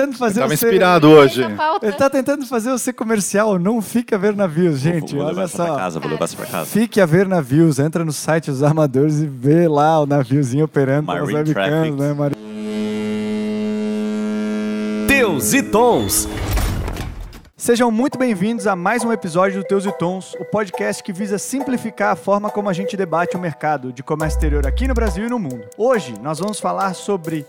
tentando fazer Tava você... inspirado hoje. Ele tá tentando fazer você comercial. Não fica a ver navios, gente. vou, vou olha só. casa, vou levar pra casa. Fique a ver navios. Entra no site dos armadores e vê lá o naviozinho operando com Traffic. né, Mari? Teus e Tons. Sejam muito bem-vindos a mais um episódio do Teus e Tons, o podcast que visa simplificar a forma como a gente debate o mercado de comércio exterior aqui no Brasil e no mundo. Hoje nós vamos falar sobre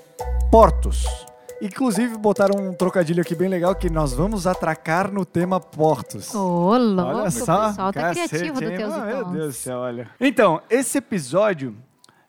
portos. Inclusive botaram um trocadilho aqui bem legal que nós vamos atracar no tema portos. Ô, louco, Olha o só, pessoal tá cacete, criativo do? Teus Ah, Meu. Deus do céu, olha. Então, esse episódio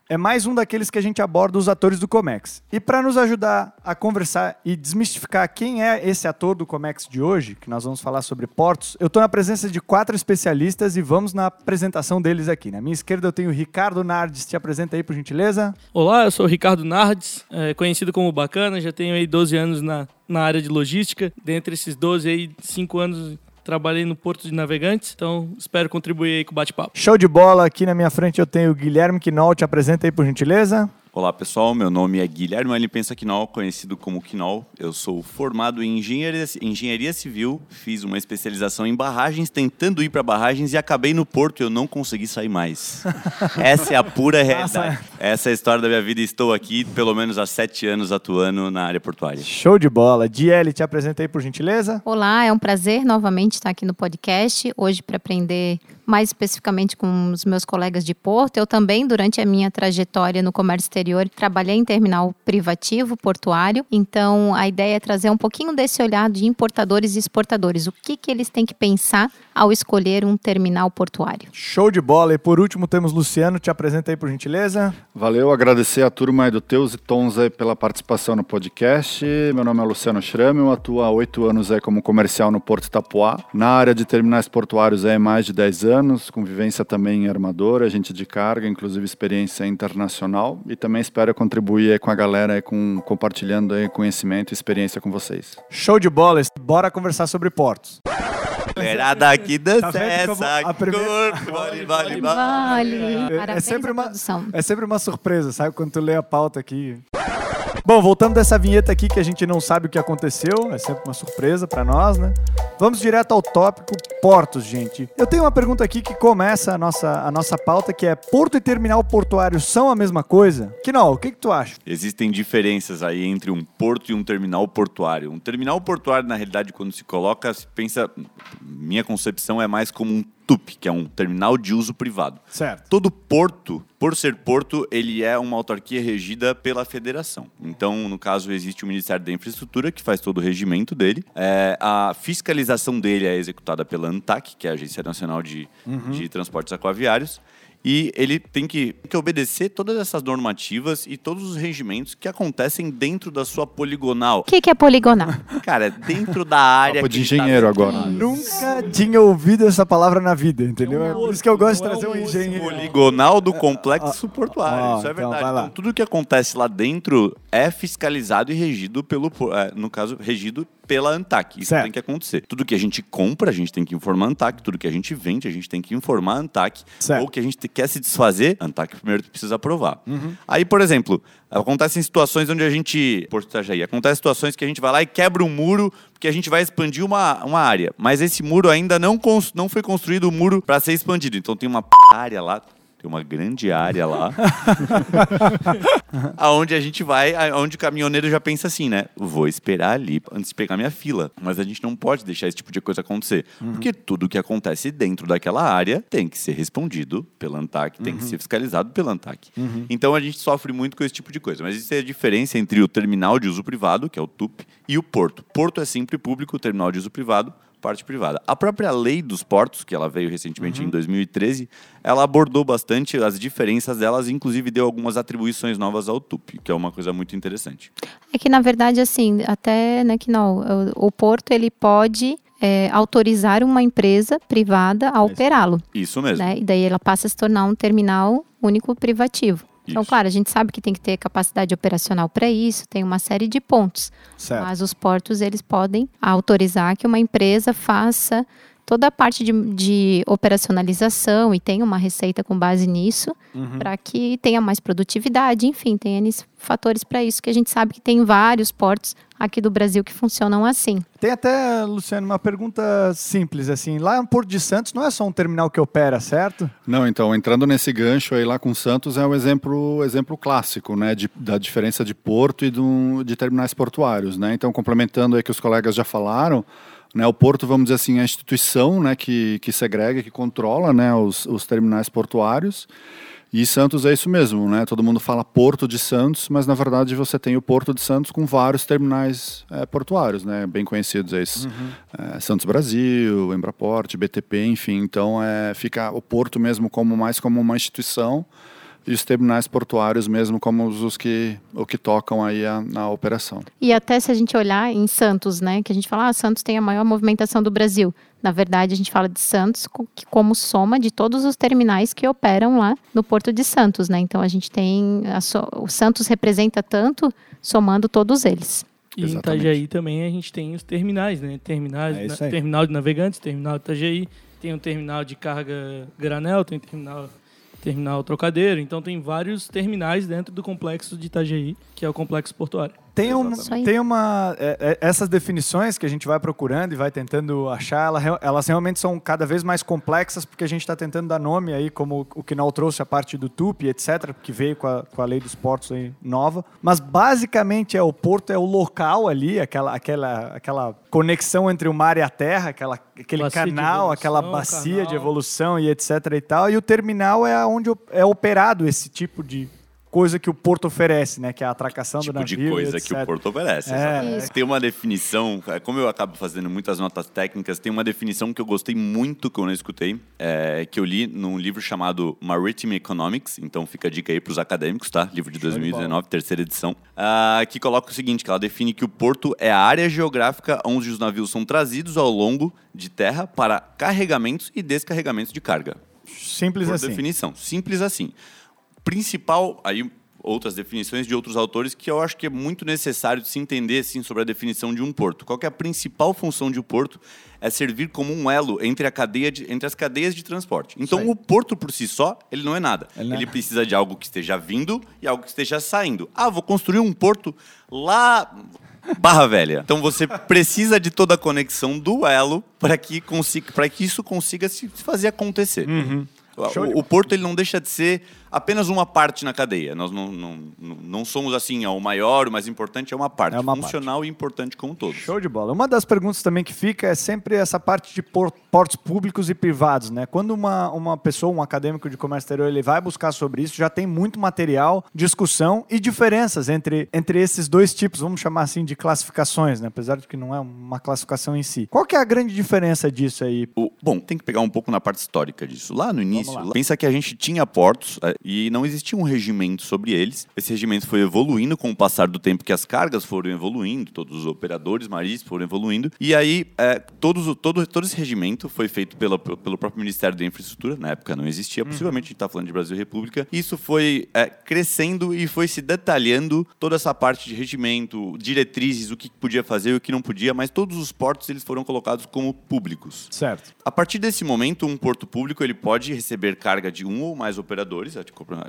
é mais um daqueles que a gente aborda os atores do Comex. E para nos ajudar a conversar e desmistificar quem é esse ator do Comex de hoje, que nós vamos falar sobre portos, eu estou na presença de quatro especialistas e vamos na apresentação deles aqui. Na minha esquerda eu tenho o Ricardo Nardes. Te apresenta aí, por gentileza. Olá, eu sou o Ricardo Nardes, é, conhecido como Bacana, já tenho aí 12 anos na, na área de logística. Dentre esses 12 aí, 5 anos trabalhei no Porto de Navegantes, então espero contribuir aí com o bate-papo. Show de bola. Aqui na minha frente eu tenho o Guilherme Quinol. Te apresenta aí, por gentileza. Olá pessoal, meu nome é Guilherme Alipensa Quinol, conhecido como Quinol. Eu sou formado em engenharia, engenharia civil, fiz uma especialização em barragens, tentando ir para barragens e acabei no porto e eu não consegui sair mais. Essa é a pura realidade. Essa é a história da minha vida estou aqui pelo menos há sete anos atuando na área portuária. Show de bola. Diele, te apresenta aí, por gentileza. Olá, é um prazer novamente estar aqui no podcast, hoje para aprender mais especificamente com os meus colegas de Porto. Eu também, durante a minha trajetória no comércio exterior, trabalhei em terminal privativo portuário. Então, a ideia é trazer um pouquinho desse olhar de importadores e exportadores. O que, que eles têm que pensar ao escolher um terminal portuário? Show de bola. E por último temos Luciano. Te apresenta aí, por gentileza. Valeu, agradecer a turma aí do Teus e Tons aí pela participação no podcast. Meu nome é Luciano Schramm, eu atuo há oito anos aí como comercial no Porto Itapuá. Na área de terminais portuários aí mais de 10 anos, com vivência também em armadora, agente de carga, inclusive experiência internacional. E também espero contribuir aí com a galera aí com, compartilhando aí conhecimento e experiência com vocês. Show de bola. Bora conversar sobre portos. Galera aqui dança Tá vendo como essa a primeira- cor, vale, vale, vale. Vale! É- é sempre uma, é sempre uma surpresa, sabe? Quando tu lê a pauta aqui. Bom, voltando dessa vinheta aqui que a gente não sabe o que aconteceu, é sempre uma surpresa pra nós, né? Vamos direto ao tópico portos, gente. Eu tenho uma pergunta aqui que começa a nossa, a nossa pauta, que é porto e terminal portuário são a mesma coisa? Kinol, o que, que tu acha? Existem diferenças aí entre um porto e um terminal portuário. Um terminal portuário, na realidade, quando se coloca, se pensa. Minha concepção é mais como um TUP, que é um terminal de uso privado. Certo. Todo porto, por ser porto, ele é uma autarquia regida pela federação. Então, no caso, existe o Ministério da Infraestrutura, que faz todo o regimento dele. É, a fiscalização dele é executada pela ANTAC, que é a Agência Nacional de, de Transportes Aquaviários. E ele tem que, que obedecer todas essas normativas e todos os regimentos que acontecem dentro da sua poligonal. O que, que é poligonal? Cara, dentro da área. Papo de tá engenheiro agora. Nunca tinha ouvido essa palavra na vida, entendeu? É por isso que eu gosto de trazer um engenheiro. poligonal do complexo portuário. ó, Isso é então verdade. vai lá. Então, tudo que acontece lá dentro é fiscalizado e regido pelo, é, no caso, regido pela ANTAC. Isso Certo. tem que acontecer. Tudo que a gente compra, a gente tem que informar a ANTAC. Tudo que a gente vende, a gente tem que informar a ANTAC. Certo. Ou que a gente te- quer se desfazer, a ANTAC primeiro precisa aprovar. Uhum. Aí, por exemplo, acontecem situações onde a gente. Porto Itajaí, acontecem situações que a gente vai lá e quebra um muro porque a gente vai expandir uma, uma área. Mas esse muro ainda não, não foi construído o muro para ser expandido. Então tem uma p- área lá. Tem uma grande área lá. aonde a gente vai, aonde o caminhoneiro já pensa assim, né? Vou esperar ali antes de pegar minha fila. Mas a gente não pode deixar esse tipo de coisa acontecer. Porque tudo que acontece dentro daquela área tem que ser respondido pela ANTAC, tem que ser fiscalizado pela ANTAC. Então a gente sofre muito com esse tipo de coisa. Mas isso é a diferença entre o terminal de uso privado, que é o TUP, e o porto. Porto é sempre público, o terminal de uso privado parte privada. A própria lei dos portos, que ela veio recentemente em 2013, ela abordou bastante as diferenças delas, inclusive deu algumas atribuições novas ao TUP, que é uma coisa muito interessante. É que, na verdade, assim, até, né, que não, o, o porto, ele pode é, autorizar uma empresa privada a operá-lo, Isso mesmo. né? E daí ela passa a se tornar um terminal único privativo. Então, Isso. claro, a gente sabe que tem que ter capacidade operacional para isso, tem uma série de pontos. Certo. Mas os portos, eles podem autorizar que uma empresa faça toda a parte de, de operacionalização e tenha uma receita com base nisso, para que tenha mais produtividade, enfim, tem N fatores para isso, que a gente sabe que tem vários portos aqui do Brasil que funcionam assim. Tem até, Luciano, uma pergunta simples, assim. Lá no Porto de Santos não é só um terminal que opera, certo? Não, então, entrando nesse gancho aí lá com Santos, é um exemplo, exemplo clássico, né, de, da diferença de porto e do, de terminais portuários, né? Então, complementando aí que os colegas já falaram, né, o porto, vamos dizer assim, é a instituição né, que, que segrega, que controla né, os, os terminais portuários. E Santos é isso mesmo, né? Todo mundo fala Porto de Santos, mas na verdade você tem o Porto de Santos com vários terminais é, portuários, né? Bem conhecidos esses. Uhum. É, Santos Brasil, Embraport, BTP, enfim. Então é, fica o Porto mesmo como mais como uma instituição e os terminais portuários mesmo como os que o que tocam aí a, na operação. E até se a gente olhar em Santos, né, que a gente fala, ah, Santos tem a maior movimentação do Brasil. Na verdade, a gente fala de Santos como soma de todos os terminais que operam lá no Porto de Santos, né? Então a gente tem so, o Santos representa tanto somando todos eles. E Exatamente. em Itajaí também a gente tem os terminais, né? Terminais, é na, terminal de navegantes, terminal de Itajaí, tem um terminal de carga granel, tem terminal terminal trocadeiro. Então tem vários terminais dentro do complexo de Itajaí, que é o complexo portuário. Tem, um, tem uma. É, é, essas definições que a gente vai procurando e vai tentando achar, ela, elas realmente são cada vez mais complexas, porque a gente está tentando dar nome aí, como o Kinal trouxe a parte do TUP, etc., que veio com a, com a lei dos portos aí nova. Mas basicamente é o porto é o local ali, aquela, aquela, aquela conexão entre o mar e a terra, aquela, aquele bacia canal, aquela bacia canal. de evolução e etc. e tal. E o terminal é onde é operado esse tipo de coisa que o Porto oferece, né? Que é a atracação tipo do navio. de coisa que o Porto oferece. É. Tem uma definição, é, como eu acabo fazendo muitas notas técnicas, tem uma definição que eu gostei muito quando eu escutei, é, que eu li num livro chamado Maritime Economics, então fica a dica aí para os acadêmicos, tá? Livro de 2019, terceira edição, uh, que coloca o seguinte, que ela define que o porto é a área geográfica onde os navios são trazidos ao longo de terra para carregamentos e descarregamentos de carga. Simples Por assim. definição, simples assim principal, aí outras definições de outros autores que eu acho que é muito necessário de se entender assim, sobre a definição de um porto. Qual é a principal função de um porto? É servir como um elo entre, a cadeia de, entre as cadeias de transporte. Então, o porto por si só, ele não é nada. Ele, ele é. precisa de algo que esteja vindo e algo que esteja saindo. Ah, vou construir um porto lá Barra Velha. Então você precisa de toda a conexão do elo para que, consiga, que isso consiga se fazer acontecer. Uhum. O, o, porto ele não deixa de ser apenas uma parte na cadeia. Nós não, não, não somos assim, o maior, o mais importante é uma parte, é uma funcional parte. e importante como todos. Show de bola. Uma das perguntas também que fica é sempre essa parte de portos públicos e privados, né? Quando uma, uma pessoa, um acadêmico de comércio exterior, ele vai buscar sobre isso, já tem muito material, discussão e diferenças entre, entre esses dois tipos, vamos chamar assim de classificações, né? Apesar de que não é uma classificação em si. Qual que é a grande diferença disso aí? O, bom, tem que pegar um pouco na parte histórica disso. Lá no início, lá, pensa que a gente tinha portos, é, e não existia um regimento sobre eles. Esse regimento foi evoluindo com o passar do tempo que as cargas foram evoluindo, todos os operadores marítimos foram evoluindo. E aí, é, todos, todo, todo esse regimento foi feito pela, pelo próprio Ministério da Infraestrutura, na época não existia, possivelmente a gente está falando de Brasil República. Isso foi é, crescendo e foi se detalhando toda essa parte de regimento, diretrizes, o que podia fazer e o que não podia, mas todos os portos eles foram colocados como públicos. Certo. A partir desse momento, um porto público ele pode receber carga de um ou mais operadores,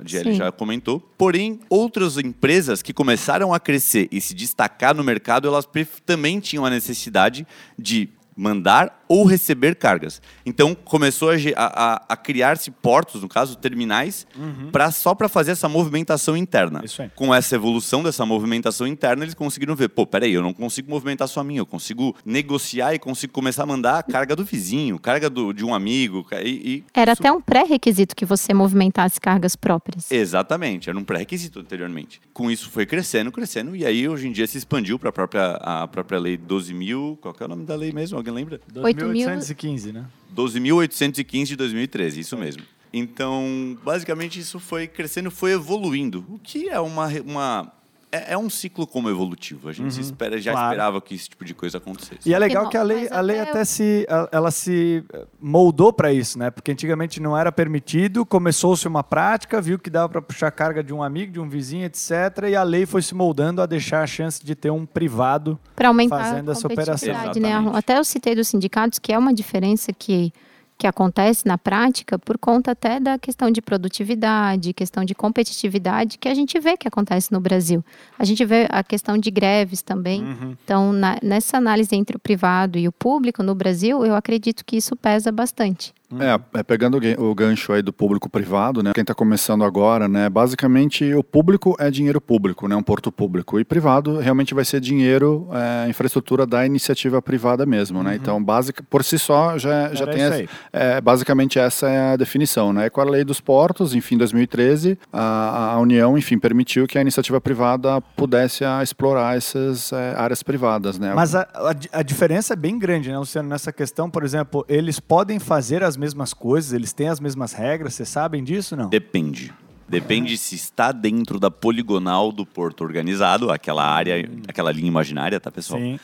GL já comentou. Porém, outras empresas que começaram a crescer e se destacar no mercado, elas também tinham a necessidade de mandar ou receber cargas. Então começou a, a, a criar-se portos, no caso terminais, uhum. Pra, só para fazer essa movimentação interna. Com essa evolução dessa movimentação interna, eles conseguiram ver, pô, peraí, eu não consigo movimentar só a minha, eu consigo negociar e consigo começar a mandar a carga do vizinho, carga do, de um amigo. E, e era até um pré-requisito que você movimentasse cargas próprias. Exatamente, era um pré-requisito anteriormente. Com isso foi crescendo, crescendo, e aí hoje em dia se expandiu para a própria, a própria lei 12 mil. Qual que é o nome da lei mesmo? Alguém lembra? 12.815, né? 12.815 de 2013, isso mesmo. Então, basicamente, isso foi crescendo, foi evoluindo. O que é uma, uma é, é, um ciclo como evolutivo. A gente uhum, espera, já claro. esperava que esse tipo de coisa acontecesse. E é legal que a lei, a lei até se, ela se moldou para isso, né? Porque antigamente não era permitido, começou-se uma prática, viu que dava para puxar carga de um amigo, de um vizinho, etc. E a lei foi se moldando a deixar a chance de ter um privado para aumentar fazendo essa operação. Né? Até eu citei dos sindicatos que é uma diferença que que acontece na prática por conta até da questão de produtividade, questão de competitividade que a gente vê que acontece no Brasil. A gente vê a questão de greves também. Uhum. Então, na- nessa análise entre o privado e o público no Brasil, eu acredito que isso pesa bastante. É, é, pegando o gan- o gancho aí do público privado, né? Quem está começando agora, né? Basicamente, o público é dinheiro público, né? Um porto público. E privado realmente vai ser dinheiro, é, infraestrutura da iniciativa privada mesmo, né? Então, básica, por si só, já, já Era tem essa, é, basicamente essa é a definição, né? Com a lei dos portos, enfim, 2013, a, a União, enfim, permitiu que a iniciativa privada pudesse a, explorar essas é, áreas privadas, né? Mas a, a a diferença é bem grande, né, Luciano? Nessa questão, por exemplo, eles podem fazer as mesmas coisas, eles têm as mesmas regras, vocês sabem disso não? Depende. Depende se está dentro da poligonal do porto organizado, aquela área, aquela linha imaginária, tá, pessoal? Sim.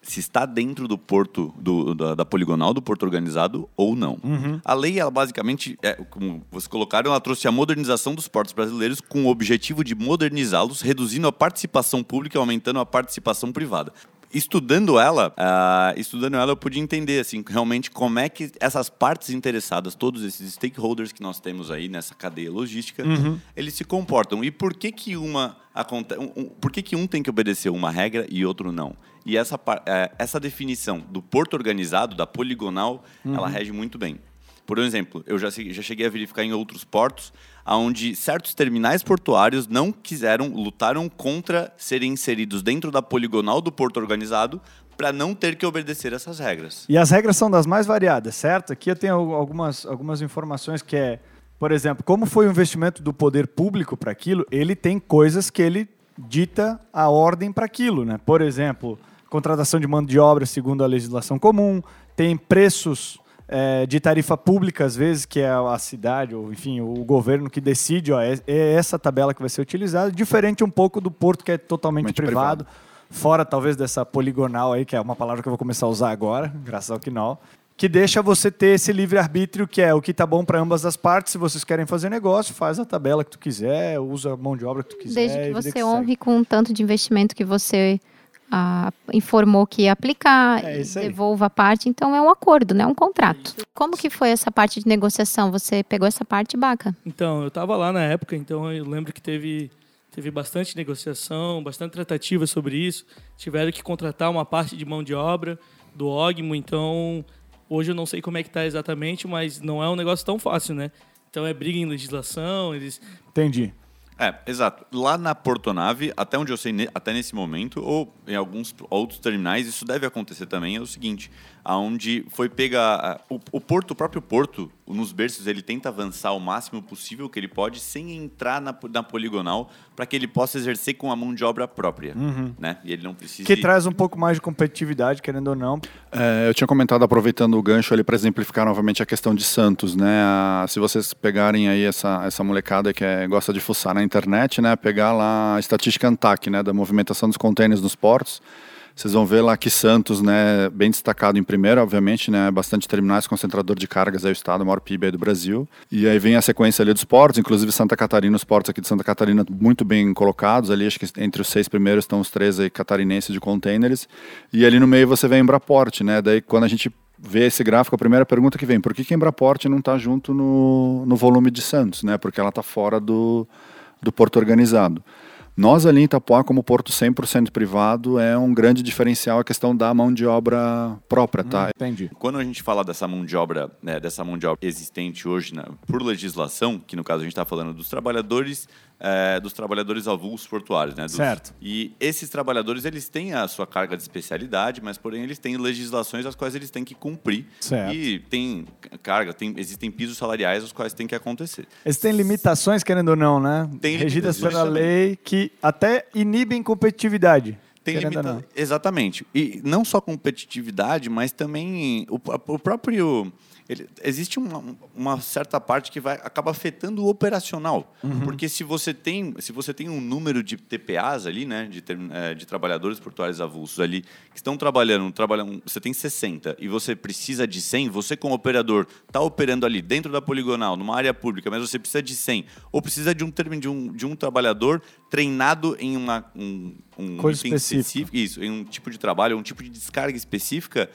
se está dentro do porto, do- da, da poligonal do porto organizado ou não. A lei, ela basicamente, é, como vocês colocaram, ela trouxe a modernização dos portos brasileiros com o objetivo de modernizá-los, reduzindo a participação pública e aumentando a participação privada. Estudando ela, ah, estudando ela, eu pude entender assim, realmente como é que essas partes interessadas, todos esses stakeholders que nós temos aí nessa cadeia logística, eles se comportam. E por que que uma acontece, por que que um tem que obedecer uma regra e outro não? E essa, eh, essa definição do porto organizado, da poligonal, ela rege muito bem. Por exemplo, eu já, já cheguei a verificar em outros portos, onde certos terminais portuários não quiseram, lutaram contra serem inseridos dentro da poligonal do porto organizado para não ter que obedecer essas regras. E as regras são das mais variadas, certo? Aqui eu tenho al- algumas, algumas informações que é, por exemplo, como foi o investimento do poder público para aquilo, ele tem coisas que ele dita a ordem para aquilo, né? Por exemplo, contratação de mão de obra segundo a legislação comum, tem preços eh, de tarifa pública, às vezes, que é a cidade, ou enfim, o governo que decide, ó, é, é essa tabela que vai ser utilizada, diferente um pouco do porto que é totalmente privado. privado. Fora talvez dessa poligonal aí, que é uma palavra que eu vou começar a usar agora, graças ao Quinol, que deixa você ter esse livre-arbítrio, que é o que tá bom para ambas as partes. Se vocês querem fazer negócio, faz a tabela que tu quiser, usa a mão de obra que tu quiser. Desde que você segue. honre com o tanto de investimento que você ah, informou que ia aplicar, É e devolva a parte. Então é um acordo, né? Um contrato. Como que foi essa parte de negociação? Você pegou essa parte, Baca? Então, eu estava lá na época, então eu lembro que teve, teve bastante negociação, bastante tratativa sobre isso. Tiveram que contratar uma parte de mão de obra do Ogmo, então hoje eu não sei como é que está exatamente, mas não é um negócio tão fácil, né? Então é briga em legislação, eles Entendi. É, exato. Lá na Portonave, até onde eu sei, até nesse momento, ou em alguns outros terminais, isso deve acontecer também, é o seguinte, aonde foi pega a- o, o porto, o próprio porto, nos berços, ele tenta avançar o máximo possível que ele pode, sem entrar na, na poligonal, para que ele possa exercer com a mão de obra própria, né? E ele não precisa... Que traz um pouco mais de competitividade, querendo ou não. É, eu tinha comentado, aproveitando o gancho ali para exemplificar novamente a questão de Santos, né? A- se vocês pegarem aí essa, essa molecada que é- gosta de fuçar na internet, né? Pegar lá a estatística ANTAC, né? Da movimentação dos contêineres nos portos, vocês vão ver lá que Santos, né? Bem destacado em primeiro, obviamente, né? Bastante terminais, concentrador de cargas aí o estado, maior PIB aí do Brasil. E aí vem a sequência ali dos portos, inclusive Santa Catarina, os portos aqui de Santa Catarina muito bem colocados ali, acho que entre os seis primeiros estão os três aí catarinenses de contêineres. E ali no meio você vê a Embraport, né? Daí quando a gente vê esse gráfico, a primeira pergunta que vem, por que, que a Embraport não está junto no, no volume de Santos, né? Porque ela está fora do, do porto organizado. Nós ali em Itapuá, como porto 100% privado, é um grande diferencial a questão da mão de obra própria, tá? Entendi. Quando a gente fala dessa mão de obra, né, dessa mão de obra existente hoje né, por legislação, que no caso a gente está falando dos trabalhadores, eh, dos trabalhadores avulsos portuários, né? dos- Certo. E esses trabalhadores eles têm a sua carga de especialidade, mas porém eles têm legislações as quais eles têm que cumprir. Certo. E tem carga, tem, existem pisos salariais os quais têm que acontecer. Eles têm limitações, querendo ou não, né? Tem Regidas pela também. lei que até inibem competitividade. Exatamente. E não só competitividade, mas também o, o próprio. Ele- existe uma, uma certa parte que vai acaba afetando o operacional. Uhum. Porque se você tem se você tem um número de TPAs ali, né, de, eh, de trabalhadores portuários avulsos ali, que estão trabalhando, trabalhando, você tem 60 e você precisa de 100, você como operador está operando ali dentro da poligonal, numa área pública, mas você precisa de 100, ou precisa de um, de um, de um trabalhador treinado em uma, um, um Coisa específica. específico, isso, em um tipo de trabalho, um tipo de descarga específica,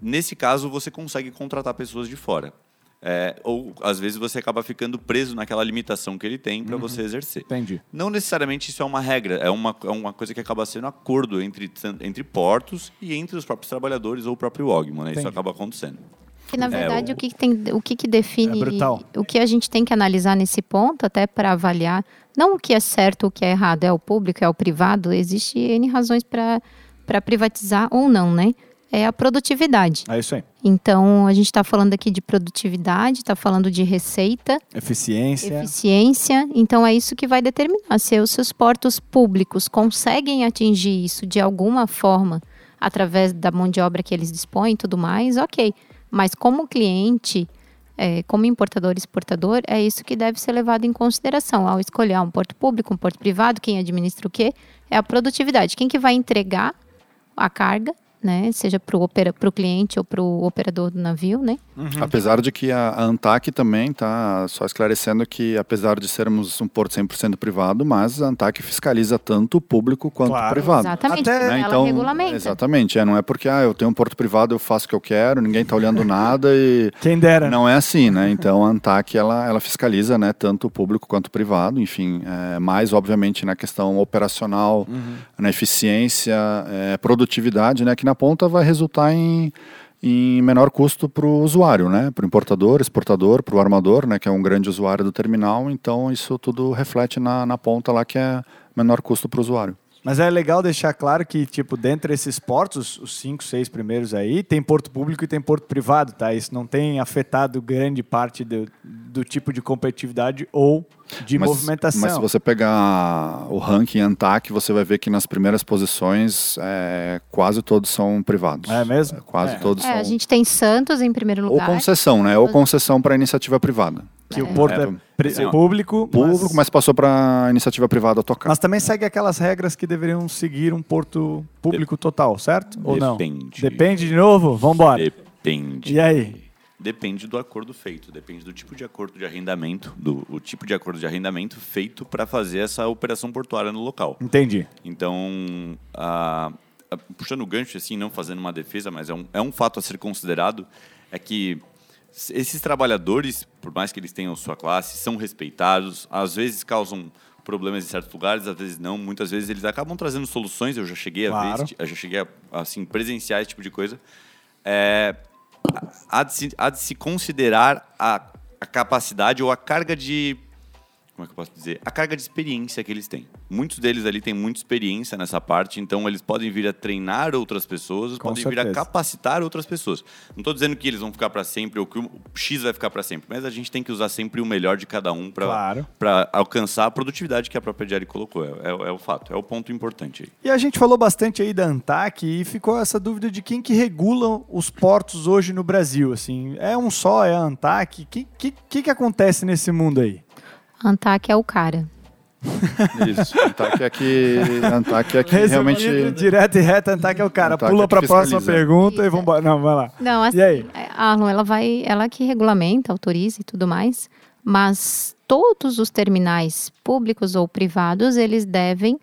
Nesse caso, você consegue contratar pessoas de fora. É, ou às vezes você acaba ficando preso naquela limitação que ele tem para você exercer. Entendi. Não necessariamente isso é uma regra, é uma, é uma coisa que acaba sendo acordo entre, entre portos e entre os próprios trabalhadores ou o próprio Ogman, né? Isso acaba acontecendo. E, na É, verdade, o- o, que, tem, o que, que define, É brutal. o que a gente tem que analisar nesse ponto, até para avaliar, não o que é certo, o que é errado, é o público, é o privado, existe N razões para privatizar ou não, né? É a produtividade. É isso aí. Então, a gente está falando aqui de produtividade, está falando de receita, Eficiência. eficiência. Então, é isso que vai determinar se os seus portos públicos conseguem atingir isso de alguma forma, através da mão de obra que eles dispõem e tudo mais, ok. Mas como cliente, é, como importador e exportador, é isso que deve ser levado em consideração ao escolher um porto público, um porto privado, quem administra o quê, é a produtividade. Quem que vai entregar a carga, né? Seja para o cliente ou para o operador do navio, né? Apesar de que a, a ANTAC também está só esclarecendo que, apesar de sermos um porto 100% privado, mas a ANTAC fiscaliza tanto o público quanto Claro. o privado. Exatamente, Até- né? ela regulamenta. Exatamente, é, não é porque ah, eu tenho um porto privado, eu faço o que eu quero, ninguém está olhando nada e Quem dera. não é assim, né? Então a ANTAC ela, ela fiscaliza, né, tanto o público quanto o privado, enfim, é, mais obviamente na questão operacional, na eficiência, é, produtividade, né, que na ponta vai resultar em em menor custo para o usuário, né? Para o importador, exportador, para o armador, né? Que é um grande usuário do terminal. Então isso tudo reflete na, na ponta lá que é menor custo para o usuário. Mas é legal deixar claro que, tipo, dentre esses portos, os cinco, seis primeiros aí, tem porto público e tem porto privado, tá? Isso não tem afetado grande parte do, do tipo de competitividade ou de mas, movimentação. Mas se você pegar o ranking ANTAC, você vai ver que nas primeiras posições é, quase todos são privados. É mesmo? quase É. todos É, são. a gente tem Santos em primeiro Ou lugar. concessão, né? Ou concessão para iniciativa privada. Que o porto é, É, pri- assim, público, Público, mas passou para iniciativa privada tocar. mas também segue aquelas regras que deveriam seguir um porto público total, certo? Ou não? Depende. Depende de novo? Vambora. Depende. E aí? Depende do acordo feito, depende do tipo de acordo de arrendamento, do o tipo de acordo de arrendamento feito para fazer essa operação portuária no local. Entendi. Então, a- a- puxando o gancho, assim, não fazendo uma defesa, mas é um, é um fato a ser considerado, é que esses trabalhadores, por mais que eles tenham sua classe, são respeitados, às vezes causam problemas em certos lugares, às vezes não, muitas vezes eles acabam trazendo soluções, eu já cheguei a Claro. ver, ti- eu já cheguei a assim, presenciar esse tipo de coisa. É, há de se, há de se considerar a, a capacidade ou a carga de. Como é que eu posso dizer? A carga de experiência que eles têm. Muitos deles ali têm muita experiência nessa parte, então eles podem vir a treinar outras pessoas, Com podem vir a certeza. capacitar outras pessoas. Não estou dizendo que eles vão ficar para sempre ou que o X vai ficar para sempre, mas a gente tem que usar sempre o melhor de cada um para Claro. alcançar a produtividade que a própria Jerry colocou. É, é- é o fato, é o ponto importante aí. E a gente falou bastante aí da ANTAC e ficou essa dúvida de quem que regula os portos hoje no Brasil, assim. É um só, é a ANTAC? O que, que, que acontece nesse mundo aí? Antac é o cara. Isso. ANTAC é que, ANTAC é que Resumindo, realmente. direto e reto, ANTAC é o cara. ANTAC Pula é para a próxima pergunta e vambora. Não, vai lá. Não, assim, E aí? a Arlon, ela vai, ela que regulamenta, autoriza e tudo mais, mas todos os terminais públicos ou privados, eles devem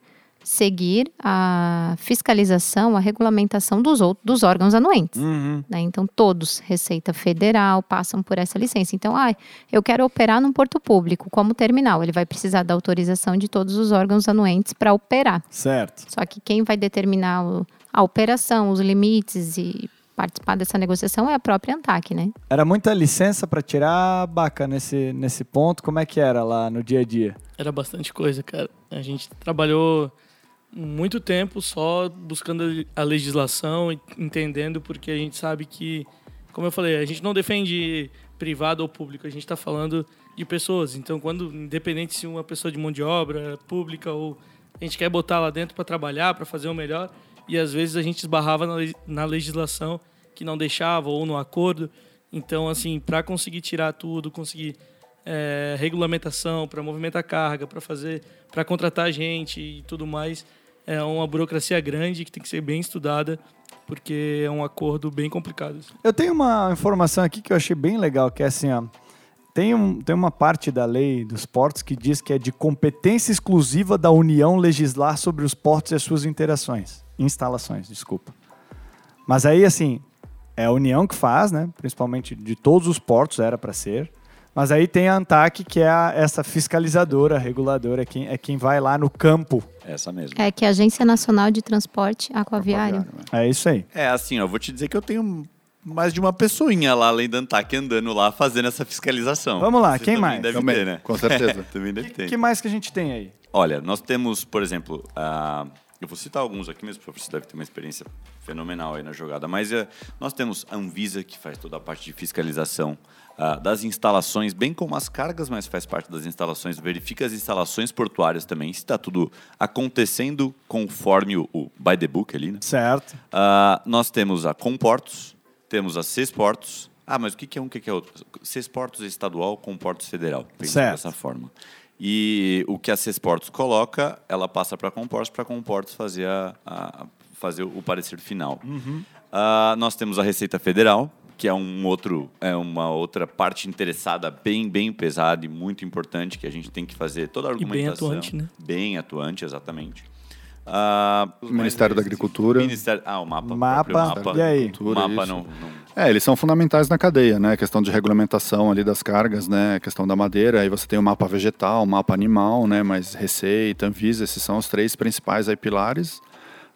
seguir a fiscalização, a regulamentação dos, outros, dos órgãos anuentes. Uhum. né? Então, todos, Receita Federal, passam por essa licença. Então, ah, eu quero operar num porto público como terminal. Ele vai precisar da autorização de todos os órgãos anuentes para operar. Certo. Só que quem vai determinar a operação, os limites e participar dessa negociação é a própria ANTAC, né? Era muita licença para tirar, Baca, nesse, nesse ponto. Como é que era lá no dia a dia? Era bastante coisa, cara. A gente trabalhou muito tempo só buscando a legislação entendendo, porque a gente sabe que, como eu falei, a gente não defende privado ou público, a gente está falando de pessoas. Então, quando, independente se uma pessoa de mão de obra, pública ou a gente quer botar lá dentro para trabalhar, para fazer o melhor, e às vezes a gente esbarrava na legislação que não deixava ou no acordo. Então, assim, para conseguir tirar tudo, conseguir é, regulamentação para movimentar carga, para fazer, para contratar gente e tudo mais. É uma burocracia grande que tem que ser bem estudada, porque é um acordo bem complicado. Eu tenho uma informação aqui que eu achei bem legal, que é assim, ó. Tem, um, tem uma parte da lei dos portos que diz que é de competência exclusiva da União legislar sobre os portos e as suas interações. Instalações, desculpa. Mas aí, assim, é a União que faz, né? Principalmente de todos os portos era para ser. Mas aí tem a ANTAC, que é a- essa fiscalizadora, reguladora, é quem, é quem vai lá no campo. Essa mesmo. É que é a Agência Nacional de Transporte Aquaviário. né? É isso aí. É assim, ó, vou te dizer que eu tenho mais de uma pessoinha lá, além da Antac, andando lá, fazendo essa fiscalização. Vamos lá, Você quem também mais? Deve Também, ter, né? com certeza. também deve O ter. que mais que a gente tem aí? Olha, nós temos, por exemplo, eu vou citar alguns aqui mesmo, porque você deve ter uma experiência fenomenal aí na jogada, mas eh, nós temos a Anvisa, que faz toda a parte de fiscalização ah, das instalações, bem como as cargas, mas faz parte das instalações, verifica as instalações portuárias também, se está tudo acontecendo conforme o, o by the book ali, né? Certo. Ah, nós temos a Comportos, temos a Cesportos. Ah, mas o que que é um, o que que é outro? Cesportos é estadual, Comportos federal. Certo. dessa forma. E o que a Cesportos coloca, ela passa para a Comportos, para a Comportos fazer, a, a- fazer o parecer final. Ah, nós temos a Receita Federal, que é um outro é uma outra parte interessada bem bem pesada e muito importante que a gente tem que fazer toda a E bem argumentação atuante, né? bem atuante exatamente Ah, Ministério da Agricultura. Ministério, ah, o mapa. Mapa, mapa. e aí? Mapa não, não- É, eles são fundamentais na cadeia, né? A questão de regulamentação ali das cargas, né? A questão da madeira, aí você tem o mapa vegetal, o mapa animal, né? Mas Receita, Anvisa, esses são os três principais aí pilares,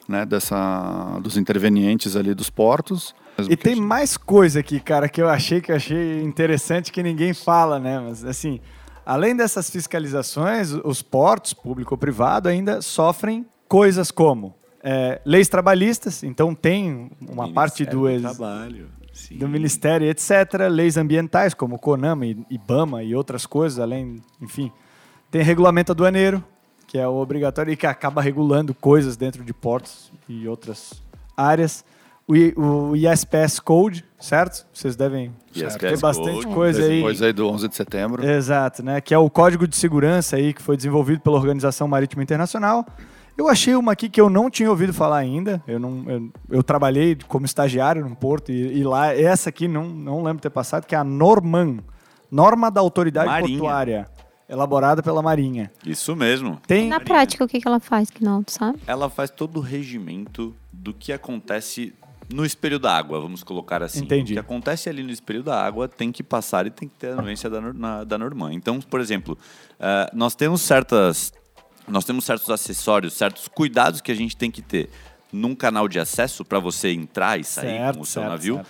né? Dessa, dos intervenientes ali dos portos. E tem mais coisa aqui, cara, que eu achei que eu achei interessante que ninguém fala, né? Mas assim, além dessas fiscalizações, os portos, público ou privado, ainda sofrem coisas como é, leis trabalhistas, então tem uma parte do, ex- Trabalho. Sim. do Ministério, etc. Leis ambientais, como o CONAMA, e IBAMA e outras coisas, além, enfim. Tem regulamento aduaneiro, que é o obrigatório e que acaba regulando coisas dentro de portos e outras áreas. O, o ISPS Code, certo? Vocês devem ISPS ter bastante Code, coisa aí. Depois aí do 11 de setembro. Exato, né? Que é o Código de Segurança aí que foi desenvolvido pela Organização Marítima Internacional. Eu achei uma aqui que eu não tinha ouvido falar ainda. Eu, não, eu, eu trabalhei como estagiário num porto e, e lá essa aqui não, não lembro ter passado, que é a Norman, Norma da Autoridade Marinha. Portuária, elaborada pela Marinha. Isso mesmo. Tem Na prática, o que, que ela faz, que não, tu sabe? Ela faz todo o regimento do que acontece no espelho da água, vamos colocar assim. Entendi. O que acontece ali no espelho da água tem que passar e tem que ter a anuência da, na- da Normã. Então, por exemplo, eh, nós temos certas. Nós temos certos acessórios, certos cuidados que a gente tem que ter num canal de acesso para você entrar e sair Certo, com o seu certo, navio. certo.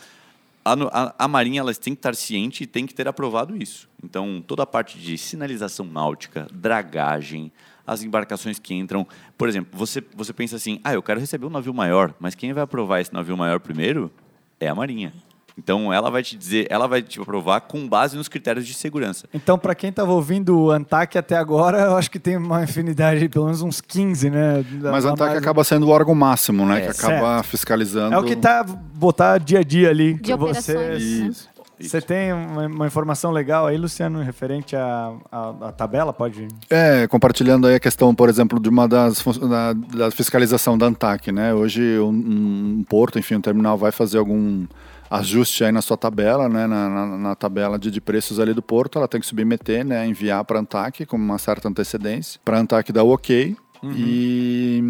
A, a- a Marinha elas tem que estar ciente e tem que ter aprovado isso. Então, toda a parte de sinalização náutica, dragagem, as embarcações que entram. Por exemplo, você, você pensa assim: ah, eu quero receber um navio maior, mas quem vai aprovar esse navio maior primeiro é a Marinha. Então, ela vai te dizer, ela vai te aprovar com base nos critérios de segurança. Então, para quem estava ouvindo o Antac até agora, eu acho que tem uma infinidade, pelo menos uns 15, né? Mas a Da- ANTAC mais- acaba sendo o órgão máximo, né? É, que acaba certo. fiscalizando. É o que tá botar dia a dia ali. De que você, né? Você tem uma, uma informação legal aí, Luciano, referente à, à, à tabela? Pode. É, compartilhando aí a questão, por exemplo, de uma das da, da fiscalização da ANTAC, né? Hoje um, um porto, enfim, um terminal vai fazer algum ajuste aí na sua tabela, né? Na, na- na tabela de, de preços ali do porto, ela tem que submeter, né? Enviar para a ANTAC com uma certa antecedência, para a ANTAC dar o ok. E,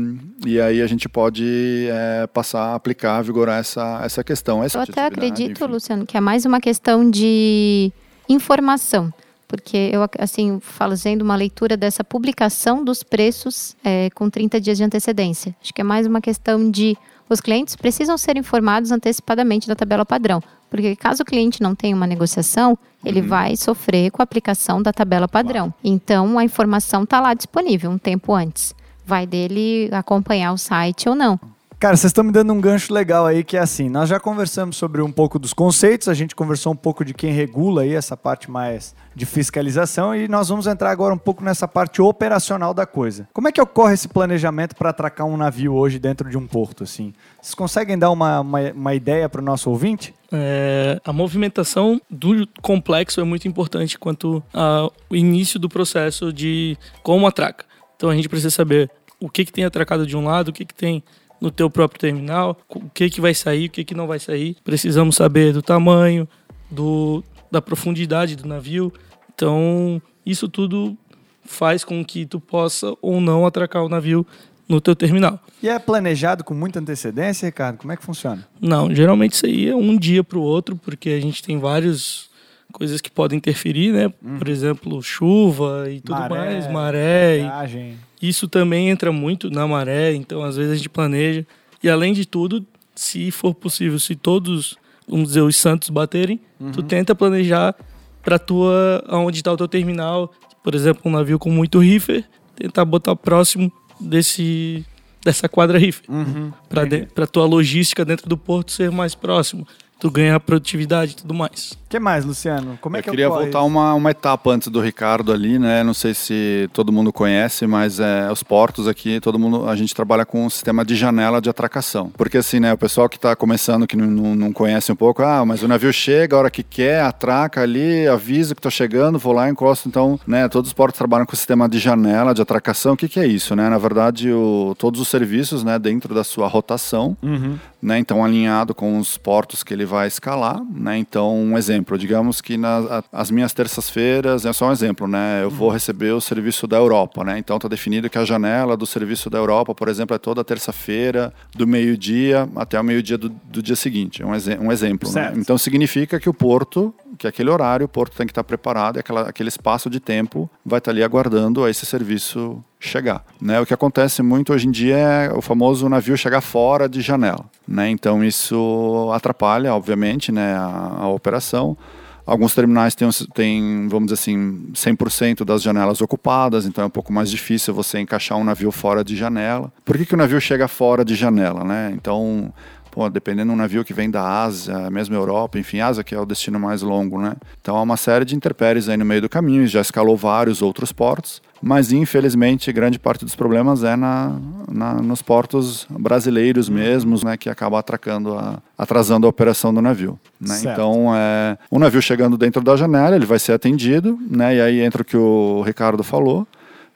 e aí a gente pode é, passar a aplicar, vigorar essa, essa questão. Essa Eu até atividade, acredito, enfim. Luciano, que é mais uma questão de informação. Porque eu, assim, fazendo uma leitura dessa publicação dos preços é, com 30 dias de antecedência. Acho que é mais uma questão de os clientes precisam ser informados antecipadamente da tabela padrão. Porque caso o cliente não tenha uma negociação, ele vai sofrer com a aplicação da tabela padrão. Então, a informação está lá disponível um tempo antes. Vai dele acompanhar o site ou não. Cara, vocês estão me dando um gancho legal aí, que é assim, nós já conversamos sobre um pouco dos conceitos, a gente conversou um pouco de quem regula aí essa parte mais de fiscalização e nós vamos entrar agora um pouco nessa parte operacional da coisa. Como é que ocorre esse planejamento para atracar um navio hoje dentro de um porto, assim? Vocês conseguem dar uma, uma, uma ideia para o nosso ouvinte? É, a movimentação do complexo é muito importante quanto ao início do processo de como atraca. Então a gente precisa saber o que, que tem atracado de um lado, o que, que tem no teu próprio terminal, o que, que vai sair, o que, que não vai sair. Precisamos saber do tamanho, do, da profundidade do navio. Então isso tudo faz com que tu possa ou não atracar o navio no teu terminal. E é planejado com muita antecedência, Ricardo? Como é que funciona? Não, geralmente isso aí é um dia para o outro, porque a gente tem várias coisas que podem interferir, né? Por exemplo, chuva e tudo Maré, mais, maré. e- Viagem. Isso também entra muito na maré, então às vezes a gente planeja. E além de tudo, se for possível, se todos, vamos dizer, os santos baterem, tu tenta planejar para tua aonde está o teu terminal, por exemplo, um navio com muito reefer, tentar botar próximo desse dessa quadra reefer, Uhum. para para tua logística dentro do porto ser mais próximo, tu ganhar produtividade e tudo mais. O que mais, Luciano? Como é eu que queria ocorre voltar isso? uma, uma etapa antes do Ricardo ali, né? Não sei se todo mundo conhece, mas é, os portos aqui, todo mundo, a gente trabalha com um sistema de janela de atracação. Porque assim, né? O pessoal que está começando, que não, não, não conhece um pouco, ah, mas o navio chega a hora que quer, atraca ali, avisa que estou chegando, vou lá, encosto. Então, né? Todos os portos trabalham com o sistema de janela de atracação. O que, que é isso, né? Na verdade, o, todos os serviços, né? Dentro da sua rotação, Uhum. né? Então alinhado com os portos que ele vai escalar, né? Então um exemplo, digamos que nas as minhas terças-feiras é só um exemplo, né? Eu vou receber o serviço da Europa, né? Então está definido que a janela do serviço da Europa, por exemplo, é toda terça-feira do meio-dia até o meio-dia do, do dia seguinte, é um, exe- um exemplo. Né? Então significa que o porto, que aquele horário, o porto tem que estar preparado, e aquela, aquele espaço de tempo vai estar ali aguardando esse serviço chegar. Né? O que acontece muito hoje em dia é o famoso navio chegar fora de janela. Né? Então isso atrapalha, obviamente, né, a, a operação. Alguns terminais têm, têm, vamos dizer assim, 100% das janelas ocupadas, então é um pouco mais difícil você encaixar um navio fora de janela. Por que, que o navio chega fora de janela? Né? Então, pô, dependendo do navio que vem da Ásia, mesmo Europa, enfim, Ásia que é o destino mais longo, né? Então há uma série de intempéries aí no meio do caminho, já escalou vários outros portos, mas infelizmente grande parte dos problemas é na, na- nos portos brasileiros mesmos, né, que acaba atracando a, atrasando a operação do navio. Né? Então, é, o navio chegando dentro da janela, ele vai ser atendido, né, e aí entra o que o Ricardo falou,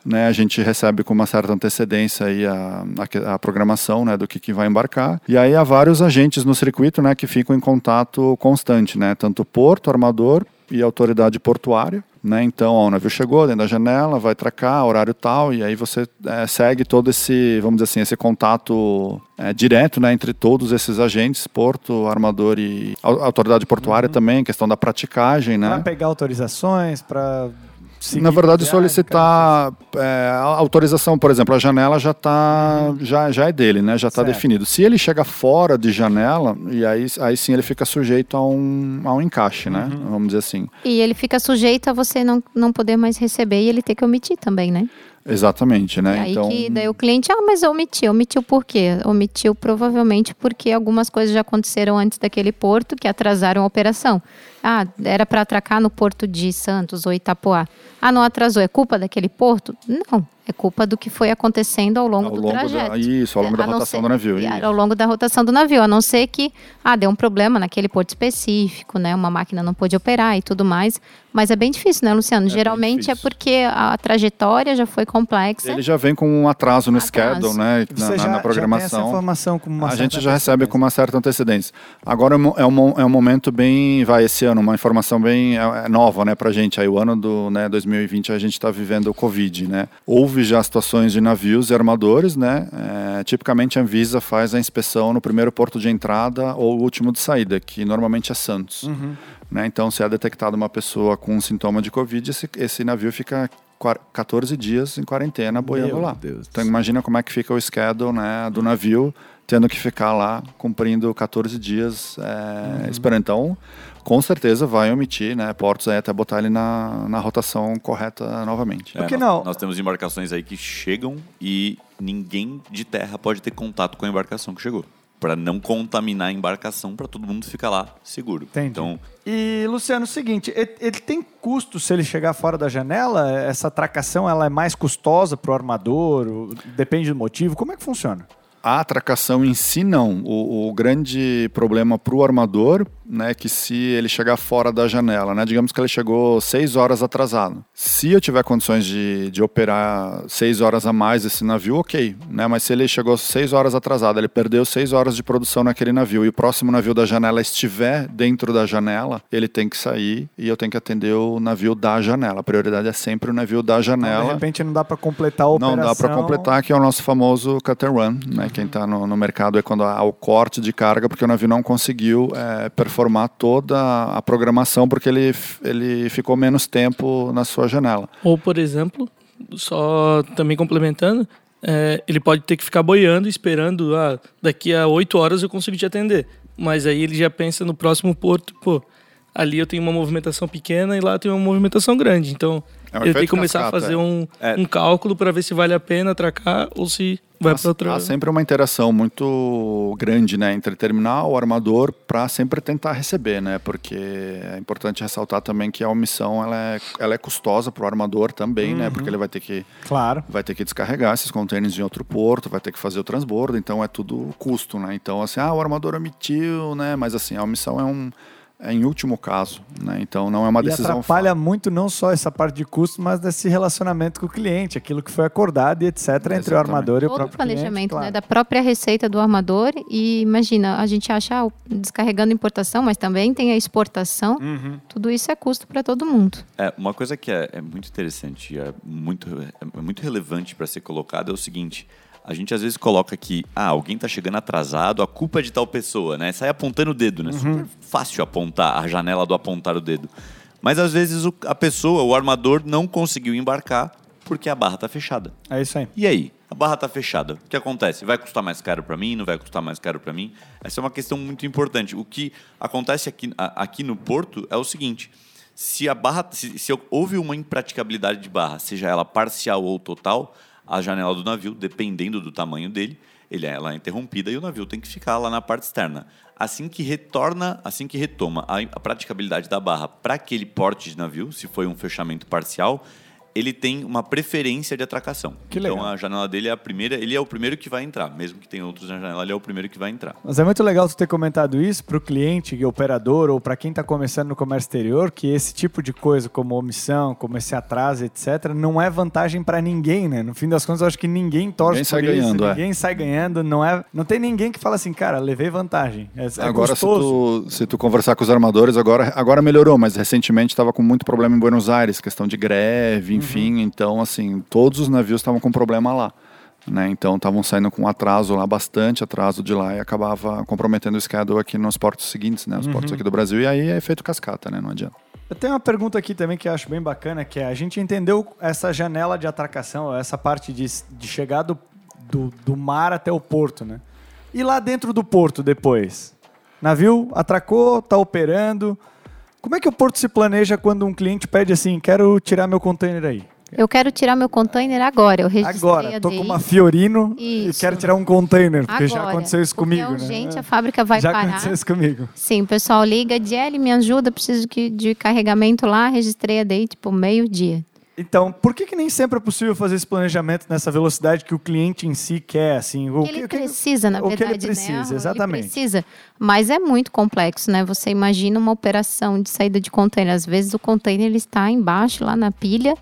né, a gente recebe com uma certa antecedência aí a, a, a programação né, do que, que vai embarcar. E aí há vários agentes no circuito né, que ficam em contato constante, né, tanto porto, armador e autoridade portuária. Né? Então, ó, o navio chegou dentro da janela, vai tracar, horário tal, e aí você é, segue todo esse, vamos dizer assim, esse contato é, direto né, entre todos esses agentes, porto, armador e au- autoridade portuária também, questão da praticagem, né? Para pegar autorizações, para Na verdade, solicitar é, autorização, por exemplo, a janela já tá, já, já é dele, né? Já está definido. Se ele chega fora de janela, e aí, aí sim ele fica sujeito a um, a um encaixe, né? Vamos dizer assim. E ele fica sujeito a você não, não poder mais receber e ele ter que omitir também, né? Exatamente, né? E aí então, que daí o cliente, ah, mas omitiu. Omitiu por quê? Omitiu provavelmente porque algumas coisas já aconteceram antes daquele porto que atrasaram a operação. Ah, era para atracar no porto de Santos ou Itapoá. Ah, não atrasou. É culpa daquele porto? Não. É culpa do que foi acontecendo ao longo Ao do longo da- trajeto. isso, ao longo da A rotação ser- do navio, e isso. Ao longo da rotação do navio, a não ser que ah, deu um problema naquele porto específico, né? Uma máquina não pôde operar e tudo mais. Mas é bem difícil, né, Luciano? bem Geralmente é porque a trajetória já foi complexa. ele já vem com um atraso no Atraso. schedule, né? Você Na, na- já, na já tem programação. essa informação com uma a certa gente já recebe com uma certa antecedência. Agora é um, é um, é um momento bem, vai esse ano, uma informação bem é, é nova, né, pra gente. Aí o ano do, né, 2020 a gente está vivendo o Covid, né. Houve já situações de navios e armadores, né. É, tipicamente a Anvisa faz a inspeção no primeiro porto de entrada ou último de saída, que normalmente é Santos. Né? Então, se é detectada uma pessoa com um sintoma de Covid, esse, esse navio fica quar- 14 dias em quarentena boiando Meu lá. Deus Então, imagina como é que fica o schedule né, do navio, tendo que ficar lá cumprindo 14 dias é, esperando. Então, com certeza vai omitir né, portos aí até botar ele na, na rotação correta novamente. Por que nós, não? Nós temos embarcações aí que chegam e ninguém de terra pode ter contato com a embarcação que chegou. Para não contaminar a embarcação, para todo mundo ficar lá seguro. Entendi. Então, E, Luciano, o seguinte, ele, ele tem custo se ele chegar fora da janela? Essa atracação ela é mais custosa para o armador? Depende do motivo? Como é que funciona? A atracação em si não. O, o grande problema para o armador né, que se ele chegar fora da janela, né, digamos que ele chegou seis horas atrasado. Se eu tiver condições de, de operar seis horas a mais esse navio, ok, né, mas se ele chegou seis horas atrasado, ele perdeu seis horas de produção naquele navio e o próximo navio da janela estiver dentro da janela, ele tem que sair e eu tenho que atender o navio da janela. A prioridade é sempre o navio da janela. De repente não dá para completar a operação. Não dá para completar, que é o nosso famoso cut and run, né? Quem está no, no mercado é quando há o corte de carga, porque o navio não conseguiu é, performar toda a programação, porque ele, ele ficou menos tempo na sua janela. Ou, por exemplo, só também complementando, é, ele pode ter que ficar boiando, esperando, ah, daqui a oito horas eu consigo te atender. Mas aí ele já pensa no próximo porto, pô, ali eu tenho uma movimentação pequena e lá tem uma movimentação grande. Então, É um ele tem que começar cascata, a fazer é. um, É. um cálculo para ver se vale a pena atracar ou se vai para outra. Há sempre uma interação muito grande né, entre terminal, o armador, para sempre tentar receber, né? Porque é importante ressaltar também que a omissão ela é, ela é custosa para o armador também, né? Porque ele vai ter que Claro. vai ter que descarregar esses contêineres em outro porto, vai ter que fazer o transbordo, então é tudo custo, né? Então assim, ah, o armador omitiu, né? Mas assim, a omissão é um em último caso, né? Então não é uma E decisão atrapalha muito não só essa parte de custo, mas desse relacionamento com o cliente, aquilo que foi acordado e etc. entre o Exatamente. armador e o Todo o próprio cliente. planejamento claro. né, da própria receita do armador. E imagina, a gente acha descarregando importação, mas também tem a exportação. Uhum. Tudo isso é custo para todo mundo. É, uma coisa que é, é muito interessante, é muito, é muito relevante para ser colocado é o seguinte: a gente às vezes coloca que ah, alguém tá chegando atrasado, a culpa é de tal pessoa, né? Sai apontando o dedo, né? Super fácil apontar a janela do apontar o dedo. Mas às vezes o- a pessoa, o armador, não conseguiu embarcar porque a barra tá fechada. É isso aí. E aí? A barra tá fechada. O que acontece? Vai custar mais caro para mim? Não vai custar mais caro para mim? Essa é uma questão muito importante. O que acontece aqui, aqui no porto é o seguinte: se a barra, se, se houve uma impraticabilidade de barra, seja ela parcial ou total, a janela do navio, dependendo do tamanho dele, ele, ela é interrompida e o navio tem que ficar lá na parte externa. Assim que retorna, assim que retoma a, a praticabilidade da barra para aquele porte de navio, se foi um fechamento parcial, ele tem uma preferência de atracação. Que então legal. a janela dele é a primeira, ele é o primeiro que vai entrar, mesmo que tenha outros na janela, ele é o primeiro que vai entrar. Mas é muito legal tu ter comentado isso para o cliente, operador ou para quem está começando no comércio exterior, que esse tipo de coisa, como omissão, como esse atraso, etc., não é vantagem para ninguém, né? No fim das contas, eu acho que ninguém torce Ninguém sai por isso, ganhando, é. ninguém sai ganhando, não é, não tem ninguém que fala assim, cara, levei vantagem. É, é Agora, se gostoso. tu, se tu conversar com os armadores, agora, agora melhorou, mas recentemente estava com muito problema em Buenos Aires, questão de greve, enfim. Então, assim, todos os navios estavam com problema lá. Né? Então, estavam saindo com atraso lá, bastante atraso de lá, e acabava comprometendo o schedule aqui nos portos seguintes, né? Os portos aqui do Brasil. E aí é efeito cascata, né? Não adianta. Eu tenho uma pergunta aqui também que eu acho bem bacana, que é, a gente entendeu essa janela de atracação, essa parte de, de chegar do, do, do mar até o porto, né? E lá dentro do porto depois? Navio atracou, tá operando. Como é que o porto se planeja quando um cliente pede assim, quero tirar meu container aí? Eu quero tirar meu container agora. Eu registrei Agora, DI. com uma Fiorino e Isso. quero tirar um container, porque já Agora, aconteceu isso porque comigo, é urgente, né? a fábrica vai já parar. aconteceu isso comigo. Sim, o pessoal liga, Diele, me ajuda, preciso de carregamento lá, registrei a DI, tipo, meio-dia. Então, por que, que nem sempre é possível fazer esse planejamento nessa velocidade que o cliente em si quer, assim? O ele que- o que- precisa, na o que verdade, ele precisa, né? exatamente. Ele precisa, mas é muito complexo, né? Você imagina uma operação de saída de container. Às vezes o container ele está embaixo, lá na pilha,